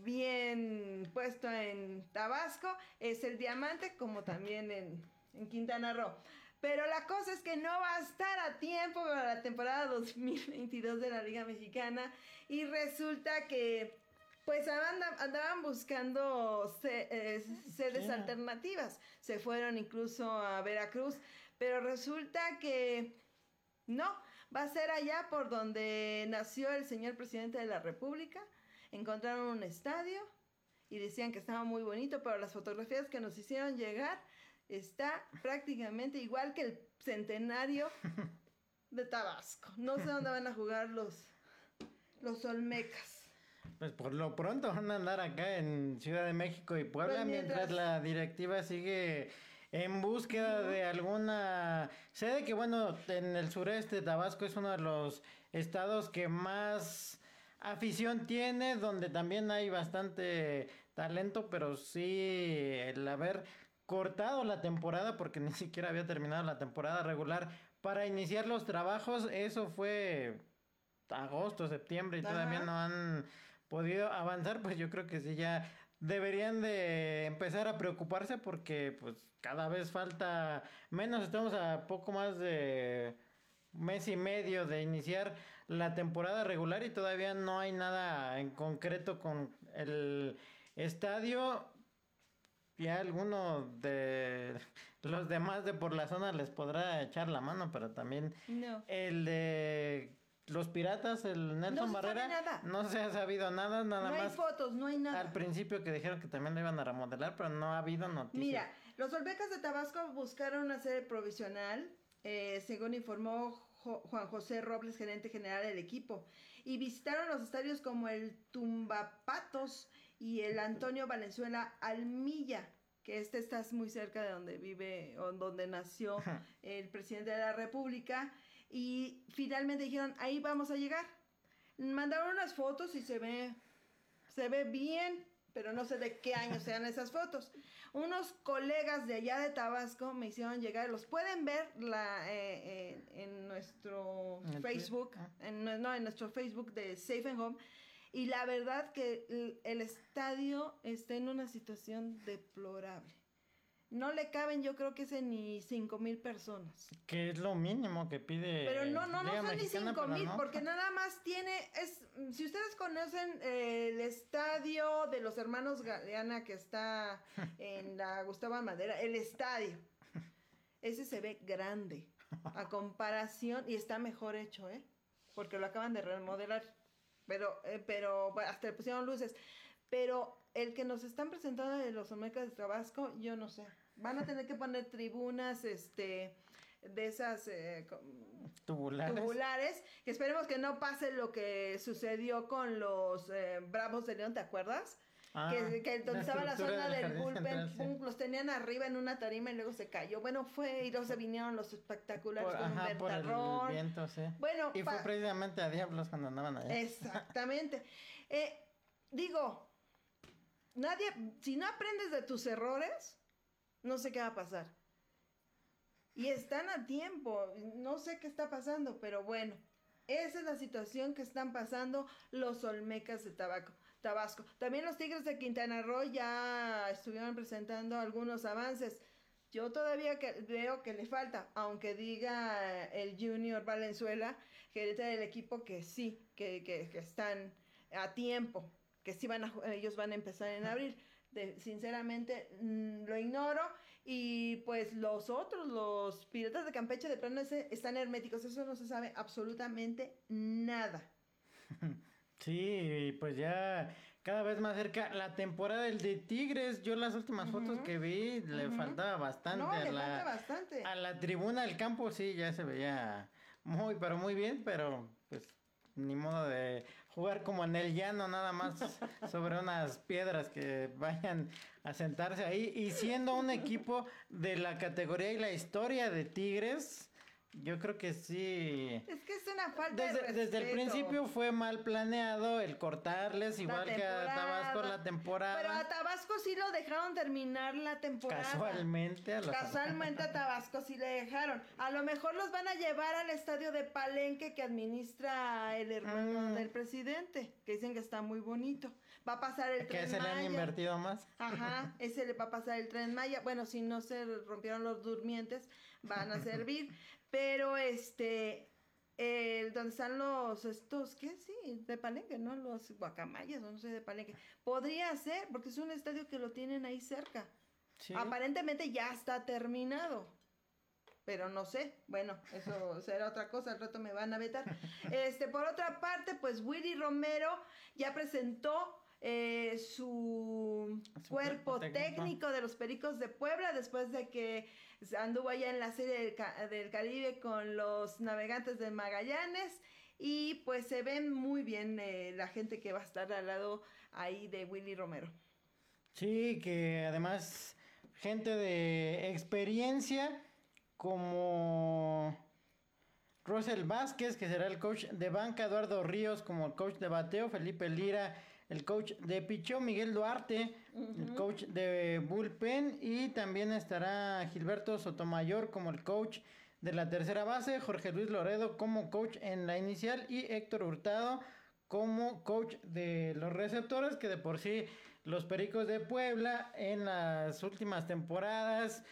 Speaker 2: bien puesto en Tabasco es el diamante, como también en, en Quintana Roo. Pero la cosa es que no va a estar a tiempo para la temporada 2022 de la Liga Mexicana y resulta que pues anda- andaban buscando eh, sedes
Speaker 1: Sí.
Speaker 2: alternativas. Se fueron incluso a Veracruz, pero resulta que no, va a ser allá por donde nació el señor presidente de la República. Encontraron un estadio y decían que estaba muy bonito, pero las fotografías que nos hicieron llegar está prácticamente igual que el centenario de Tabasco. No sé dónde van a jugar los, los Olmecas.
Speaker 1: Pues por lo pronto van a andar acá en Ciudad de México y Puebla
Speaker 2: Pues
Speaker 1: mientras...
Speaker 2: mientras-
Speaker 1: la directiva sigue en búsqueda de alguna sede que bueno, en el sureste Tabasco es uno de los estados que más afición tiene, donde también hay bastante talento, pero sí el haber cortado la temporada porque ni siquiera había terminado la temporada regular para iniciar los trabajos, eso fue agosto, septiembre y
Speaker 2: Ajá.
Speaker 1: todavía no han podido avanzar, pues yo creo que sí ya deberían de empezar a preocuparse porque pues cada vez falta menos, estamos a poco más de mes y medio de iniciar la temporada regular y todavía no hay nada en concreto con el estadio. Ya alguno de los demás de por la zona les podrá echar la mano, pero también
Speaker 2: No.
Speaker 1: el de los piratas, el Nelson
Speaker 2: sabe
Speaker 1: Barrera,
Speaker 2: nada.
Speaker 1: no se ha sabido nada, nada
Speaker 2: no hay
Speaker 1: más
Speaker 2: fotos, no hay nada.
Speaker 1: al principio que dijeron que también lo iban a remodelar, pero no ha habido noticias.
Speaker 2: Mira, los Olmecas de Tabasco buscaron una sede provisional, eh, según informó Jo- Juan José Robles, gerente general del equipo, y visitaron los estadios como el Tumbapatos y el Antonio Valenzuela Almilla, que este está muy cerca de donde vive o donde nació el presidente de la República, y finalmente dijeron, ahí vamos a llegar. Mandaron unas fotos y se ve se ve bien, pero no sé de qué año sean esas fotos. Unos colegas de allá de Tabasco me hicieron llegar, los pueden ver la, eh, eh, en nuestro
Speaker 1: En
Speaker 2: Facebook,
Speaker 1: Twitter,
Speaker 2: en, no, en nuestro Facebook de Safe and Home. Y la verdad que el, el estadio está en una situación deplorable. No le caben, yo creo que ese ni cinco mil personas.
Speaker 1: Que es lo mínimo que pide.
Speaker 2: Pero no, no, no son ni cinco mil,
Speaker 1: no.
Speaker 2: porque nada más tiene, es, si ustedes conocen eh, el estadio de los hermanos Galeana que está en la Gustavo Madera, el estadio, ese se ve grande, a comparación, y está mejor hecho, ¿eh? Porque lo acaban de remodelar, pero, eh, pero hasta le pusieron luces, pero el que nos están presentando de los Olmecas de Tabasco, yo no sé, van a tener que poner tribunas, este, de esas... eh,
Speaker 1: Tubulares.
Speaker 2: tubulares, que esperemos que no pase lo que sucedió con los eh, Bravos de León, ¿te acuerdas?
Speaker 1: Ah,
Speaker 2: que, que donde
Speaker 1: la
Speaker 2: estaba la zona
Speaker 1: del
Speaker 2: del bullpen, pum, los tenían arriba en una tarima y luego se cayó. Bueno, fue y luego se vinieron los espectaculares
Speaker 1: Por,
Speaker 2: con un
Speaker 1: ajá, por el viento, sí.
Speaker 2: Bueno,
Speaker 1: y fue precisamente a Diablos cuando andaban allá.
Speaker 2: Exactamente. Eh, digo, nadie, si no aprendes de tus errores, no sé qué va a pasar. Y están a tiempo, no sé qué está pasando, pero bueno, esa es la situación que están pasando los Olmecas de Tabaco, Tabasco. También los Tigres de Quintana Roo ya estuvieron presentando algunos avances. Yo todavía veo que le falta, aunque diga el Junior Valenzuela, gerente del equipo, que sí, que, que están a tiempo, que sí van a, ellos van a empezar en abril. De- sinceramente mm, lo ignoro y pues los otros, los piratas de Campeche de plano ese, están herméticos, eso no se sabe absolutamente nada.
Speaker 1: Sí, pues ya cada vez más cerca la temporada del de Tigres. Yo las últimas fotos que vi le faltaba bastante
Speaker 2: No,
Speaker 1: a
Speaker 2: le
Speaker 1: la
Speaker 2: falta bastante.
Speaker 1: a la tribuna del campo sí ya se veía muy pero muy bien, pero pues ni modo de jugar como en el llano nada más sobre unas piedras que vayan a sentarse ahí. Y siendo un equipo de la categoría y la historia de Tigres, yo creo que sí
Speaker 2: Es que es una falta de
Speaker 1: desde, desde el
Speaker 2: respeto.
Speaker 1: principio fue mal planeado el cortarles, igual que a Tabasco la temporada.
Speaker 2: Pero a Tabasco sí lo dejaron terminar la temporada.
Speaker 1: Casualmente a los-
Speaker 2: Casualmente a Tabasco sí le dejaron. A lo mejor los van a llevar al estadio de Palenque que administra el hermano
Speaker 1: Mm.
Speaker 2: del presidente, que dicen que está muy bonito. Va a pasar el
Speaker 1: que
Speaker 2: tren
Speaker 1: se le han
Speaker 2: Maya.
Speaker 1: invertido más.
Speaker 2: Ajá, ese le va a pasar el tren Maya. Bueno, si no se rompieron los durmientes, van a servir. Pero este, el, donde están los, estos, ¿qué? Sí, de Palenque, ¿no? Los guacamayas, no sé, de Palenque. Podría ser, porque es un estadio que lo tienen ahí cerca.
Speaker 1: Sí.
Speaker 2: Aparentemente ya está terminado. Pero no sé, bueno, eso será otra cosa, al rato me van a vetar. Este, por otra parte, pues Willy Romero ya presentó eh, su cuerpo técnico. de los Pericos de Puebla después de que anduvo allá en la serie del, Caribe con los navegantes de Magallanes y pues se ven muy bien eh, la gente que va a estar al lado ahí de Willy Romero.
Speaker 1: Sí, que además gente de experiencia como Rosel Vázquez, que será el coach de banca, Eduardo Ríos como coach de bateo, Felipe Lira, el coach de picheo, Miguel Duarte, el coach de bullpen, y también estará Gilberto Sotomayor como el coach de la tercera base, Jorge Luis Loredo como coach en la inicial y Héctor Hurtado como coach de los receptores, que de por sí los Pericos de Puebla en las últimas temporadas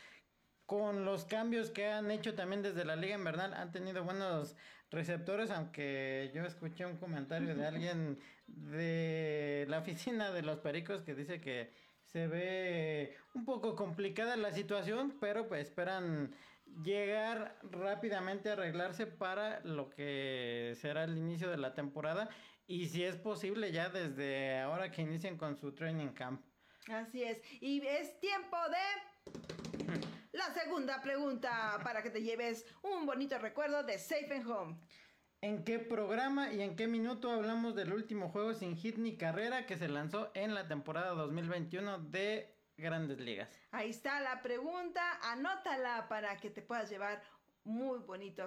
Speaker 1: con los cambios que han hecho también desde la Liga Invernal, han tenido buenos receptores, aunque yo escuché un comentario de alguien de la oficina de los Pericos que dice que se ve un poco complicada la situación, pero pues esperan llegar rápidamente a arreglarse para lo que será el inicio de la temporada y si es posible ya desde ahora que inicien con su training camp.
Speaker 2: Así es, y es tiempo de la segunda pregunta para que te lleves un bonito recuerdo de Safe and Home.
Speaker 1: ¿En qué programa y en qué minuto hablamos del último juego sin hit ni carrera que se lanzó en la temporada 2021 de Grandes Ligas?
Speaker 2: Ahí está la pregunta, anótala para que te puedas llevar muy bonito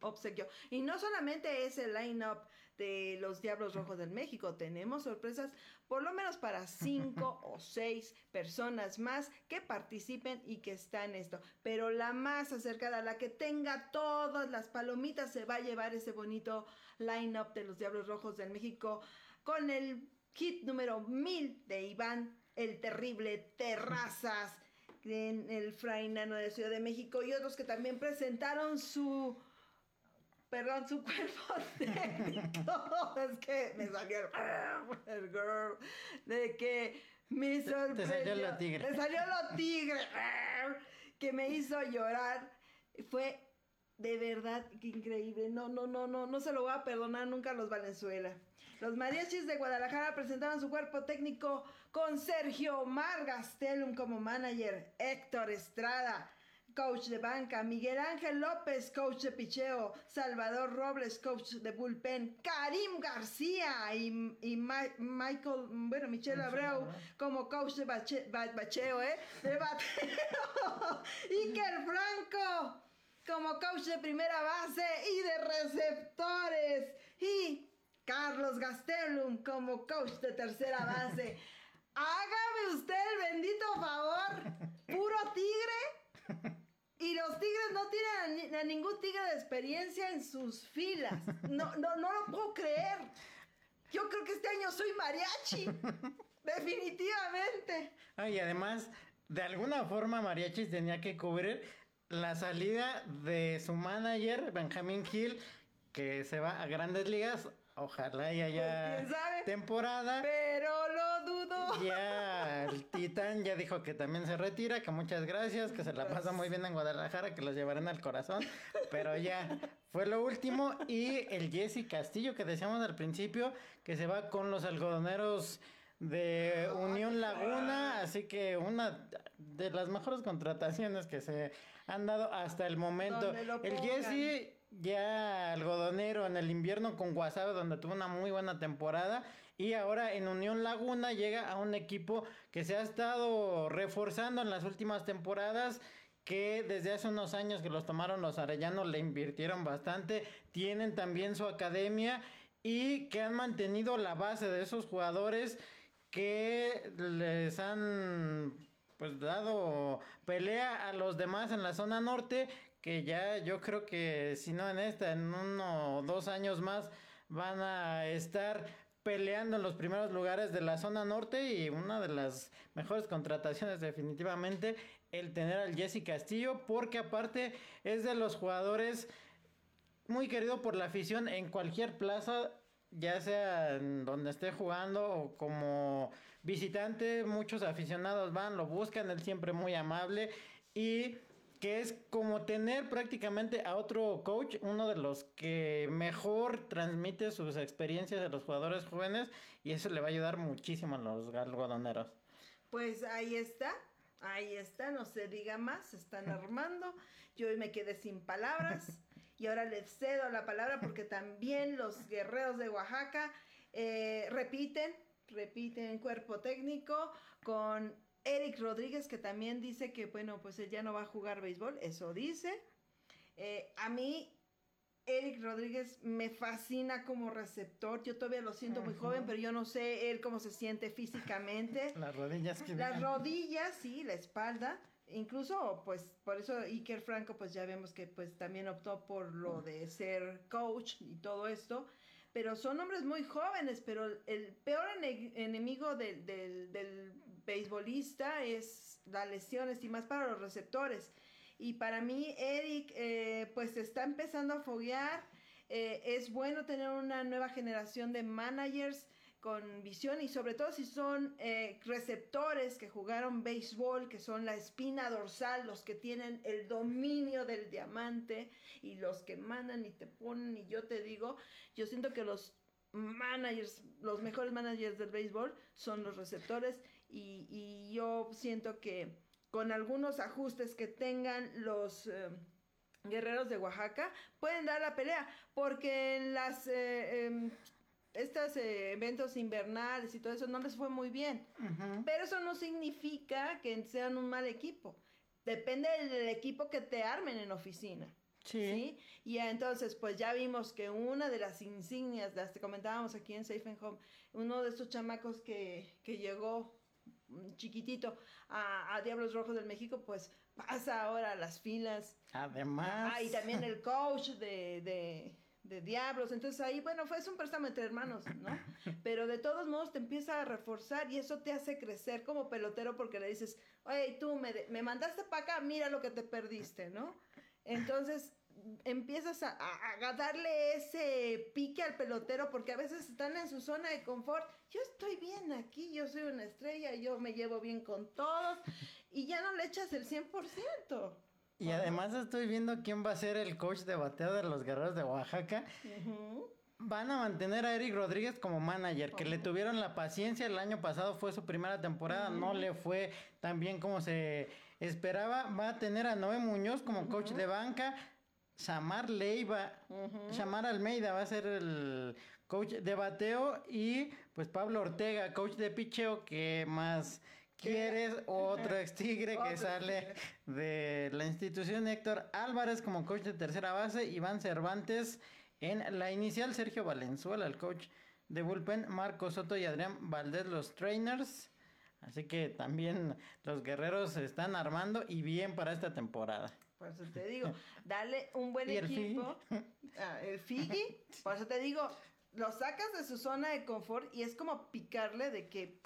Speaker 2: obsequio. Y no solamente es el line-up de los Diablos Rojos del México, tenemos sorpresas por lo menos para cinco o seis personas más que participen y que están en esto. Pero la más acercada, la que tenga todas las palomitas, se va a llevar ese bonito line-up de los Diablos Rojos del México con el kit número 1000 de Iván, el terrible Terrazas en el Fray Nano de Ciudad de México y otros que también presentaron su perdón, su cuerpo técnico. es que me salió el, girl de que me sorprendió. Te
Speaker 1: salió lo tigre.
Speaker 2: Me salió lo tigre que me hizo llorar. Fue de verdad que increíble. No, no, no, no, no se lo voy a perdonar nunca a los Valenzuela. Los mariachis de Guadalajara presentaban su cuerpo técnico con Sergio Mar Gastelum como manager, Héctor Estrada, coach de banca, Miguel Ángel López, coach de picheo, Salvador Robles, coach de bullpen, Karim García y, Michael, bueno, Michelle Abreu como coach de bacheo, ¿eh? De bateo. Iker Franco como coach de primera base y de receptores. Y Carlos Gastelum como coach de tercera base. Hágame usted el bendito favor. Puro tigre. Y los tigres no tienen a, ningún tigre de experiencia en sus filas. No, no, no lo puedo creer. Yo creo que este año soy mariachi. Definitivamente.
Speaker 1: y además, de alguna forma mariachi tenía que cubrir la salida de su manager, Benjamin Hill, que se va a grandes ligas. Ojalá y haya pues, temporada.
Speaker 2: Pero lo dudo.
Speaker 1: Ya el Titán ya dijo que también se retira, que muchas gracias, que se la pasa muy bien en Guadalajara, que los llevarán al corazón. Pero ya fue lo último. Y el Jesse Castillo, que decíamos al principio, que se va con los algodoneros de Unión Laguna, así que una de las mejores contrataciones que se han dado hasta el momento. El Jesse ya algodonero en el invierno con Guasave donde tuvo una muy buena temporada y ahora en Unión Laguna llega a un equipo que se ha estado reforzando en las últimas temporadas que desde hace unos años que los tomaron los arellanos le invirtieron bastante, tienen también su academia y que han mantenido la base de esos jugadores que les han pues dado pelea a los demás en la zona norte que ya yo creo que si no en esta en uno o dos años más van a estar peleando en los primeros lugares de la zona norte y una de las mejores contrataciones definitivamente el tener al Jesse Castillo porque aparte es de los jugadores muy querido por la afición en cualquier plaza ya sea donde esté jugando o como visitante, muchos aficionados van, lo buscan, él siempre muy amable y que es como tener prácticamente a otro coach, uno de los que mejor transmite sus experiencias de los jugadores jóvenes y eso le va a ayudar muchísimo a los algodoneros.
Speaker 2: Pues ahí está. Ahí está, no se diga más, se están armando. Yo me quedé sin palabras y ahora le cedo la palabra porque también los guerreros de Oaxaca eh, repiten, repiten cuerpo técnico con Eric Rodríguez que también dice que, bueno, pues él ya no va a jugar béisbol, eso dice. Eh, a mí Eric Rodríguez me fascina como receptor. Yo todavía lo siento muy joven, pero yo no sé él cómo se siente físicamente.
Speaker 1: Las rodillas que
Speaker 2: Las rodillas, sí, la espalda. Incluso, pues, por eso Iker Franco, pues ya vemos que pues también optó por lo de ser coach y todo esto. Pero son hombres muy jóvenes, pero el peor enemigo del, del, del beisbolista es las lesiones y más para los receptores. Y para mí, Eric, eh, pues está empezando a foguear. Eh, es bueno tener una nueva generación de managers con visión y sobre todo si son eh, receptores que jugaron béisbol, que son la espina dorsal, los que tienen el dominio del diamante y los que mandan y te ponen y yo te digo, yo siento que los managers, los mejores managers del béisbol son los receptores y, y yo siento que con algunos ajustes que tengan los eh, guerreros de Oaxaca, pueden dar la pelea, porque en las... Eh, em, estos eh, eventos invernales y todo eso no les fue muy bien. Pero eso no significa que sean un mal equipo. Depende del equipo que te armen en oficina. Sí. Y entonces, pues ya vimos que una de las insignias, las que comentábamos aquí en Safe and Home, uno de estos chamacos que, que llegó chiquitito a, Diablos Rojos del México, pues pasa ahora a las filas.
Speaker 1: Además.
Speaker 2: Ah, y también el coach de, de, Diablos. Entonces ahí, bueno, fue un préstamo entre hermanos, ¿no? Pero de todos modos te empieza a reforzar y eso te hace crecer como pelotero porque le dices, oye, tú me, me mandaste para acá, mira lo que te perdiste, ¿no? Entonces, empiezas a, darle ese pique al pelotero porque a veces están en su zona de confort. Yo estoy bien aquí, yo soy una estrella, yo me llevo bien con todos y ya no le echas el 100%.
Speaker 1: Y además estoy viendo quién va a ser el coach de bateo de los guerreros de Oaxaca. Van a mantener a Eric Rodríguez como manager, que le tuvieron la paciencia. El año pasado fue su primera temporada, no le fue tan bien como se esperaba. Va a tener a Noé Muñoz como coach de banca. Samar Leiva, Samar Almeida va a ser el coach de bateo y pues Pablo Ortega, coach de picheo, que más quieres otro ex tigre que sale de la institución Héctor Álvarez como coach de tercera base, Iván Cervantes en la inicial, Sergio Valenzuela, el coach de bullpen, Marco Soto y Adrián Valdés, los trainers. Así que también los guerreros se están armando y bien para esta temporada.
Speaker 2: Por eso te digo, dale un buen equipo. Ah, el Figi, por eso te digo, lo sacas de su zona de confort y es como picarle de que,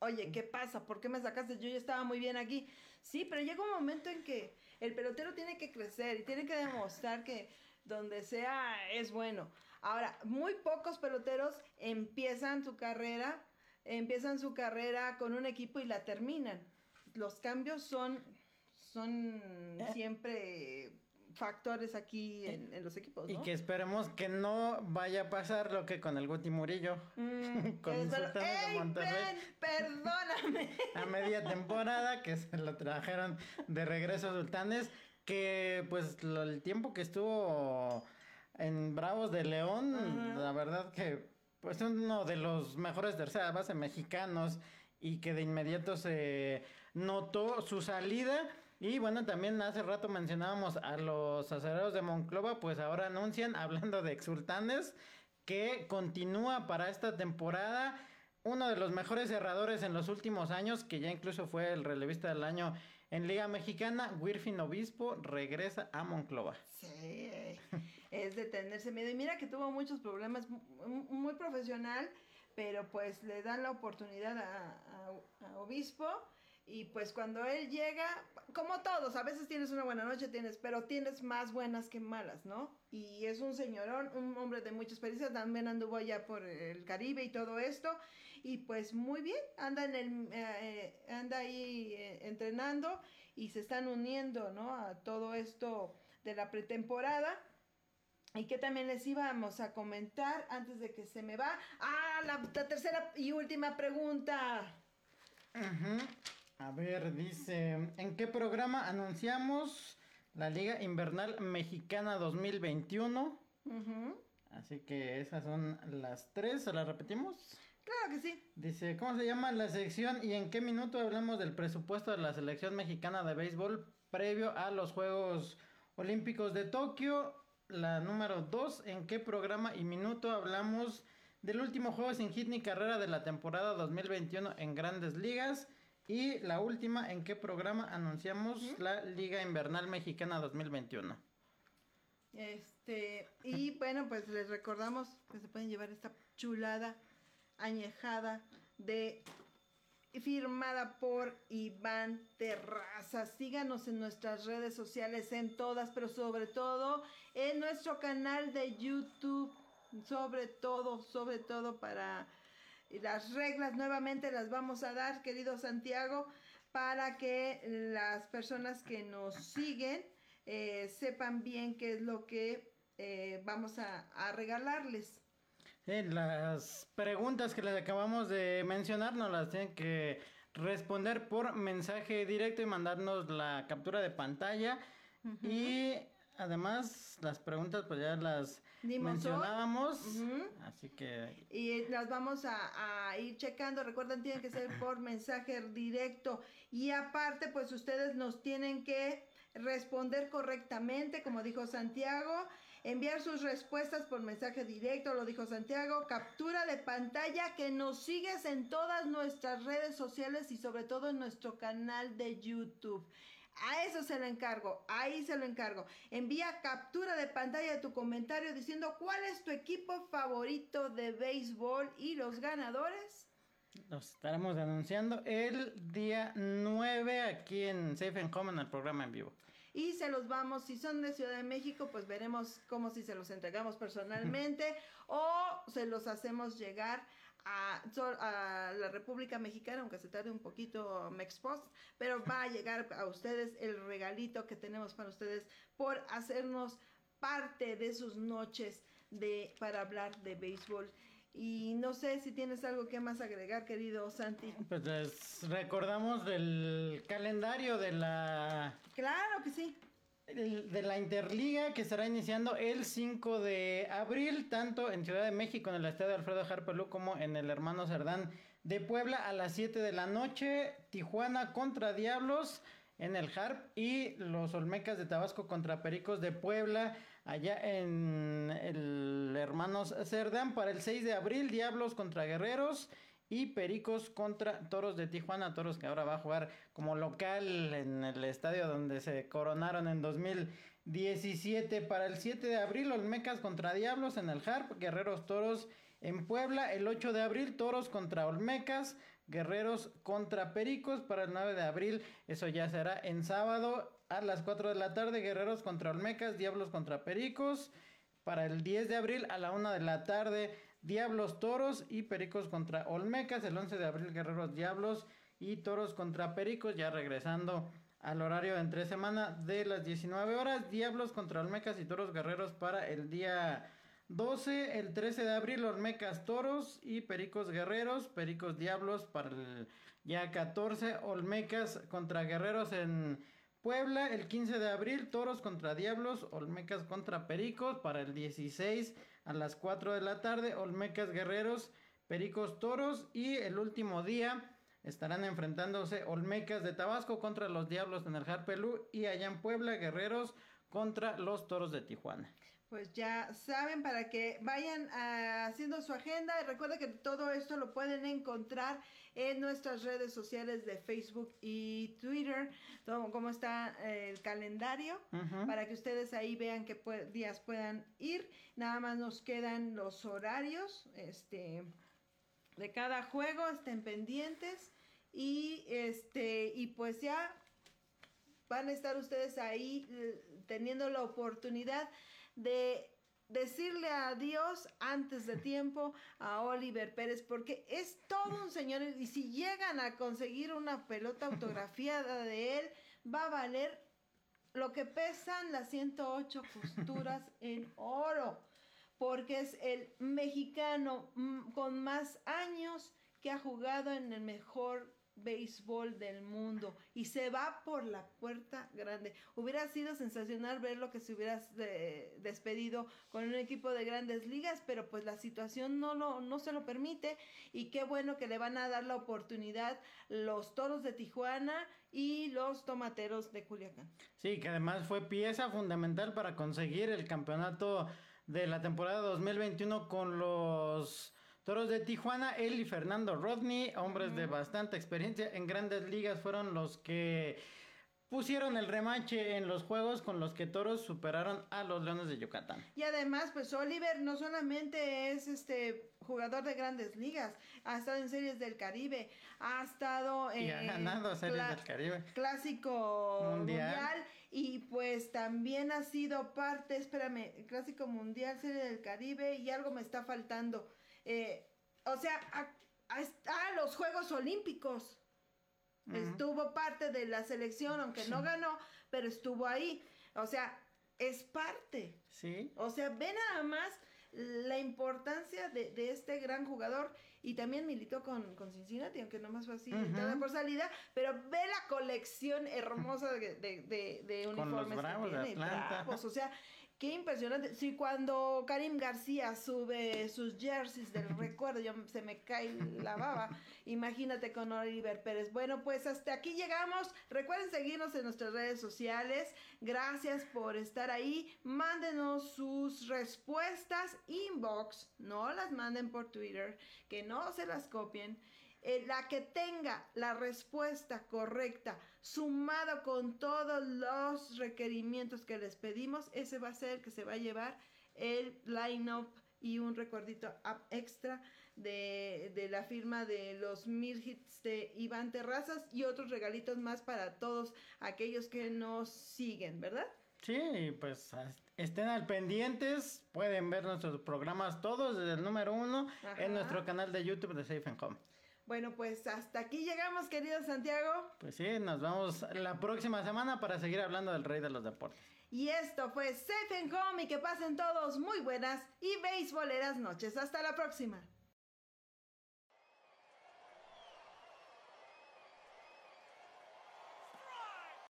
Speaker 2: oye, ¿qué pasa? ¿Por qué me sacaste? Yo ya estaba muy bien aquí. Sí, pero llega un momento en que el pelotero tiene que crecer y tiene que demostrar que donde sea es bueno. Ahora, muy pocos peloteros empiezan su carrera, empiezan su carrera con un equipo y la terminan. Los cambios son son eh. siempre factores aquí en, los equipos.
Speaker 1: Y que esperemos que no vaya a pasar lo que con el Guti Murillo. Mm, con
Speaker 2: de Monterrey. perdóname.
Speaker 1: a media temporada que se lo trajeron de regreso a Sultanes. Que pues el tiempo que estuvo en Bravos de León, la verdad que pues uno de los mejores tercera base mexicanos y que de inmediato se notó su salida y bueno, también hace rato mencionábamos a los sacerdotes de Monclova, pues ahora anuncian, hablando de exultanes, que continúa para esta temporada uno de los mejores cerradores en los últimos años, que ya incluso fue el relevista del año en Liga Mexicana, Wirfin Obispo regresa a Monclova.
Speaker 2: Sí, es de tenerse miedo. Mira que tuvo muchos problemas, muy profesional, pero pues le dan la oportunidad a Obispo y pues cuando él llega, como todos, a veces tienes una buena noche, tienes, pero tienes más buenas que malas, ¿no? Y es un señorón, un hombre de mucha experiencia, también anduvo allá por el Caribe y todo esto, y pues muy bien, anda en el, eh, anda ahí eh, entrenando y se están uniendo, ¿no? A todo esto de la pretemporada. Y que también les íbamos a comentar antes de que se me va. Ah, la, tercera y última pregunta. Ajá
Speaker 1: ver, dice, ¿en qué programa anunciamos la Liga Invernal Mexicana 2021? Así que esas son las tres, ¿se las repetimos?
Speaker 2: Claro que sí.
Speaker 1: Dice, ¿cómo se llama la sección y en qué minuto hablamos del presupuesto de la selección mexicana de béisbol previo a los Juegos Olímpicos de Tokio? La número dos, ¿en qué programa y minuto hablamos del último juego sin hit ni carrera de la temporada 2021 en Grandes Ligas? Y la última, ¿en qué programa anunciamos la Liga Invernal Mexicana 2021?
Speaker 2: Este, y bueno, pues les recordamos que se pueden llevar esta chulada añejada de firmada por Iván Terraza. Síganos en nuestras redes sociales, en todas, pero sobre todo en nuestro canal de YouTube. Sobre todo, sobre todo para las reglas nuevamente las vamos a dar, querido Santiago, para que las personas que nos siguen eh, sepan bien qué es lo que eh, vamos a, a regalarles
Speaker 1: las preguntas que les acabamos de mencionar nos las tienen que responder por mensaje directo y mandarnos la captura de pantalla. Y además las preguntas pues ya las mencionábamos. Así que...
Speaker 2: Y las vamos a, a, ir checando. Recuerden, tienen que ser por mensaje directo. Y aparte pues ustedes nos tienen que responder correctamente, como dijo Santiago enviar sus respuestas por mensaje directo, lo dijo Santiago, captura de pantalla, que nos sigues en todas nuestras redes sociales y sobre todo en nuestro canal de YouTube. A eso se lo encargo, ahí se lo encargo. Envía captura de pantalla de tu comentario diciendo cuál es tu equipo favorito de béisbol y los ganadores.
Speaker 1: Los estaremos anunciando el día 9 aquí en Safe and Home en el programa en vivo
Speaker 2: y se los vamos, si son de Ciudad de México, pues veremos cómo si se los entregamos personalmente o se los hacemos llegar a, a, la República Mexicana, aunque se tarde un poquito Mexpost, pero va a llegar a ustedes el regalito que tenemos para ustedes por hacernos parte de sus noches de para hablar de béisbol. Y no sé si tienes algo que más agregar, querido Santi.
Speaker 1: Pues recordamos del calendario de la...
Speaker 2: Claro que sí.
Speaker 1: De la Interliga que estará iniciando el 5 de abril, tanto en Ciudad de México, en el estadio Alfredo Harpelú, como en el Hermano Cerdán de Puebla a las 7 de la noche. Tijuana contra Diablos en el Harp y los Olmecas de Tabasco contra Pericos de Puebla allá en el Hermanos Cerdán para el 6 de abril Diablos contra Guerreros y Pericos contra Toros de Tijuana, Toros que ahora va a jugar como local en el estadio donde se coronaron en 2017 para el 7 de abril Olmecas contra Diablos en el Harp, Guerreros Toros en Puebla el 8 de abril Toros contra Olmecas, Guerreros contra Pericos para el 9 de abril. Eso ya será en sábado a las 4 de la tarde. Guerreros contra Olmecas, Diablos contra Pericos. Para el 10 de abril a la 1 de la tarde, Diablos Toros y Pericos contra Olmecas. El 11 de abril, Guerreros Diablos y Toros contra Pericos. Ya regresando al horario de entre semana de las 19 horas. Diablos contra Olmecas y Toros Guerreros para el día 12, el 13 de abril, Olmecas Toros y Pericos Guerreros, Pericos Diablos para el ya 14, Olmecas contra Guerreros en Puebla, el 15 de abril, Toros contra Diablos, Olmecas contra Pericos para el 16 a las 4 de la tarde, Olmecas Guerreros, Pericos Toros y el último día estarán enfrentándose Olmecas de Tabasco contra los Diablos en el Harpelú y allá en Puebla, Guerreros contra los Toros de Tijuana
Speaker 2: pues ya saben para que vayan ah, haciendo su agenda. Y recuerden que todo esto lo pueden encontrar en nuestras redes sociales de Facebook y Twitter, cómo está eh, el calendario, para que ustedes ahí vean qué días puedan ir. Nada más nos quedan los horarios este, de cada juego, estén pendientes. Y este, y pues ya van a estar ustedes ahí eh, teniendo la oportunidad de decirle adiós antes de tiempo a Oliver Pérez porque es todo un señor y si llegan a conseguir una pelota autografiada de él va a valer lo que pesan las 108 costuras en oro porque es el mexicano mm, con más años que ha jugado en el mejor béisbol del mundo y se va por la puerta grande. Hubiera sido sensacional ver lo que se hubiera eh, despedido con un equipo de grandes ligas, pero pues la situación no, lo, no se lo permite y qué bueno que le van a dar la oportunidad los Toros de Tijuana y los Tomateros de Culiacán.
Speaker 1: Sí, que además fue pieza fundamental para conseguir el campeonato de la temporada 2021 con los Toros de Tijuana, él y Fernando Rodney, hombres de bastante experiencia en grandes ligas, fueron los que pusieron el remache en los juegos con los que Toros superaron a los Leones de Yucatán.
Speaker 2: Y además, pues Oliver no solamente es este jugador de grandes ligas, ha estado en series del Caribe, ha estado en
Speaker 1: y ha ganado series del Caribe.
Speaker 2: Clásico mundial. y pues también ha sido parte, espérame, Clásico Mundial, Serie del Caribe y algo me está faltando. Eh, o sea, a, los Juegos Olímpicos. Estuvo parte de la selección, aunque no ganó, pero estuvo ahí. O sea, es parte.
Speaker 1: Sí.
Speaker 2: O sea, ve nada más la importancia de, este gran jugador y también militó con, con Cincinnati, aunque nomás fue así, por salida, pero ve la colección hermosa de, de, uniformes que tiene, o sea, Qué impresionante. Sí, cuando Karim García sube sus jerseys del recuerdo, yo, se me cae la baba. Imagínate con Oliver Pérez. Bueno, pues hasta aquí llegamos. Recuerden seguirnos en nuestras redes sociales. Gracias por estar ahí. Mándenos sus respuestas inbox. No las manden por Twitter. Que no se las copien. Eh, la que tenga la respuesta correcta, sumado con todos los requerimientos que les pedimos, ese va a ser el que se va a llevar el line-up y un recuerdito extra de, de, la firma de los mil hits de Iván Terrazas y otros regalitos más para todos aquellos que nos siguen, ¿verdad?
Speaker 1: Sí, pues estén al pendientes, pueden ver nuestros programas todos desde el número uno en nuestro canal de YouTube de Safe and Home.
Speaker 2: Bueno, pues hasta aquí llegamos, querido Santiago.
Speaker 1: Pues sí, nos vemos la próxima semana para seguir hablando del rey de los deportes.
Speaker 2: Y esto fue Safe and Home y que pasen todos muy buenas y beisboleras noches. Hasta la próxima.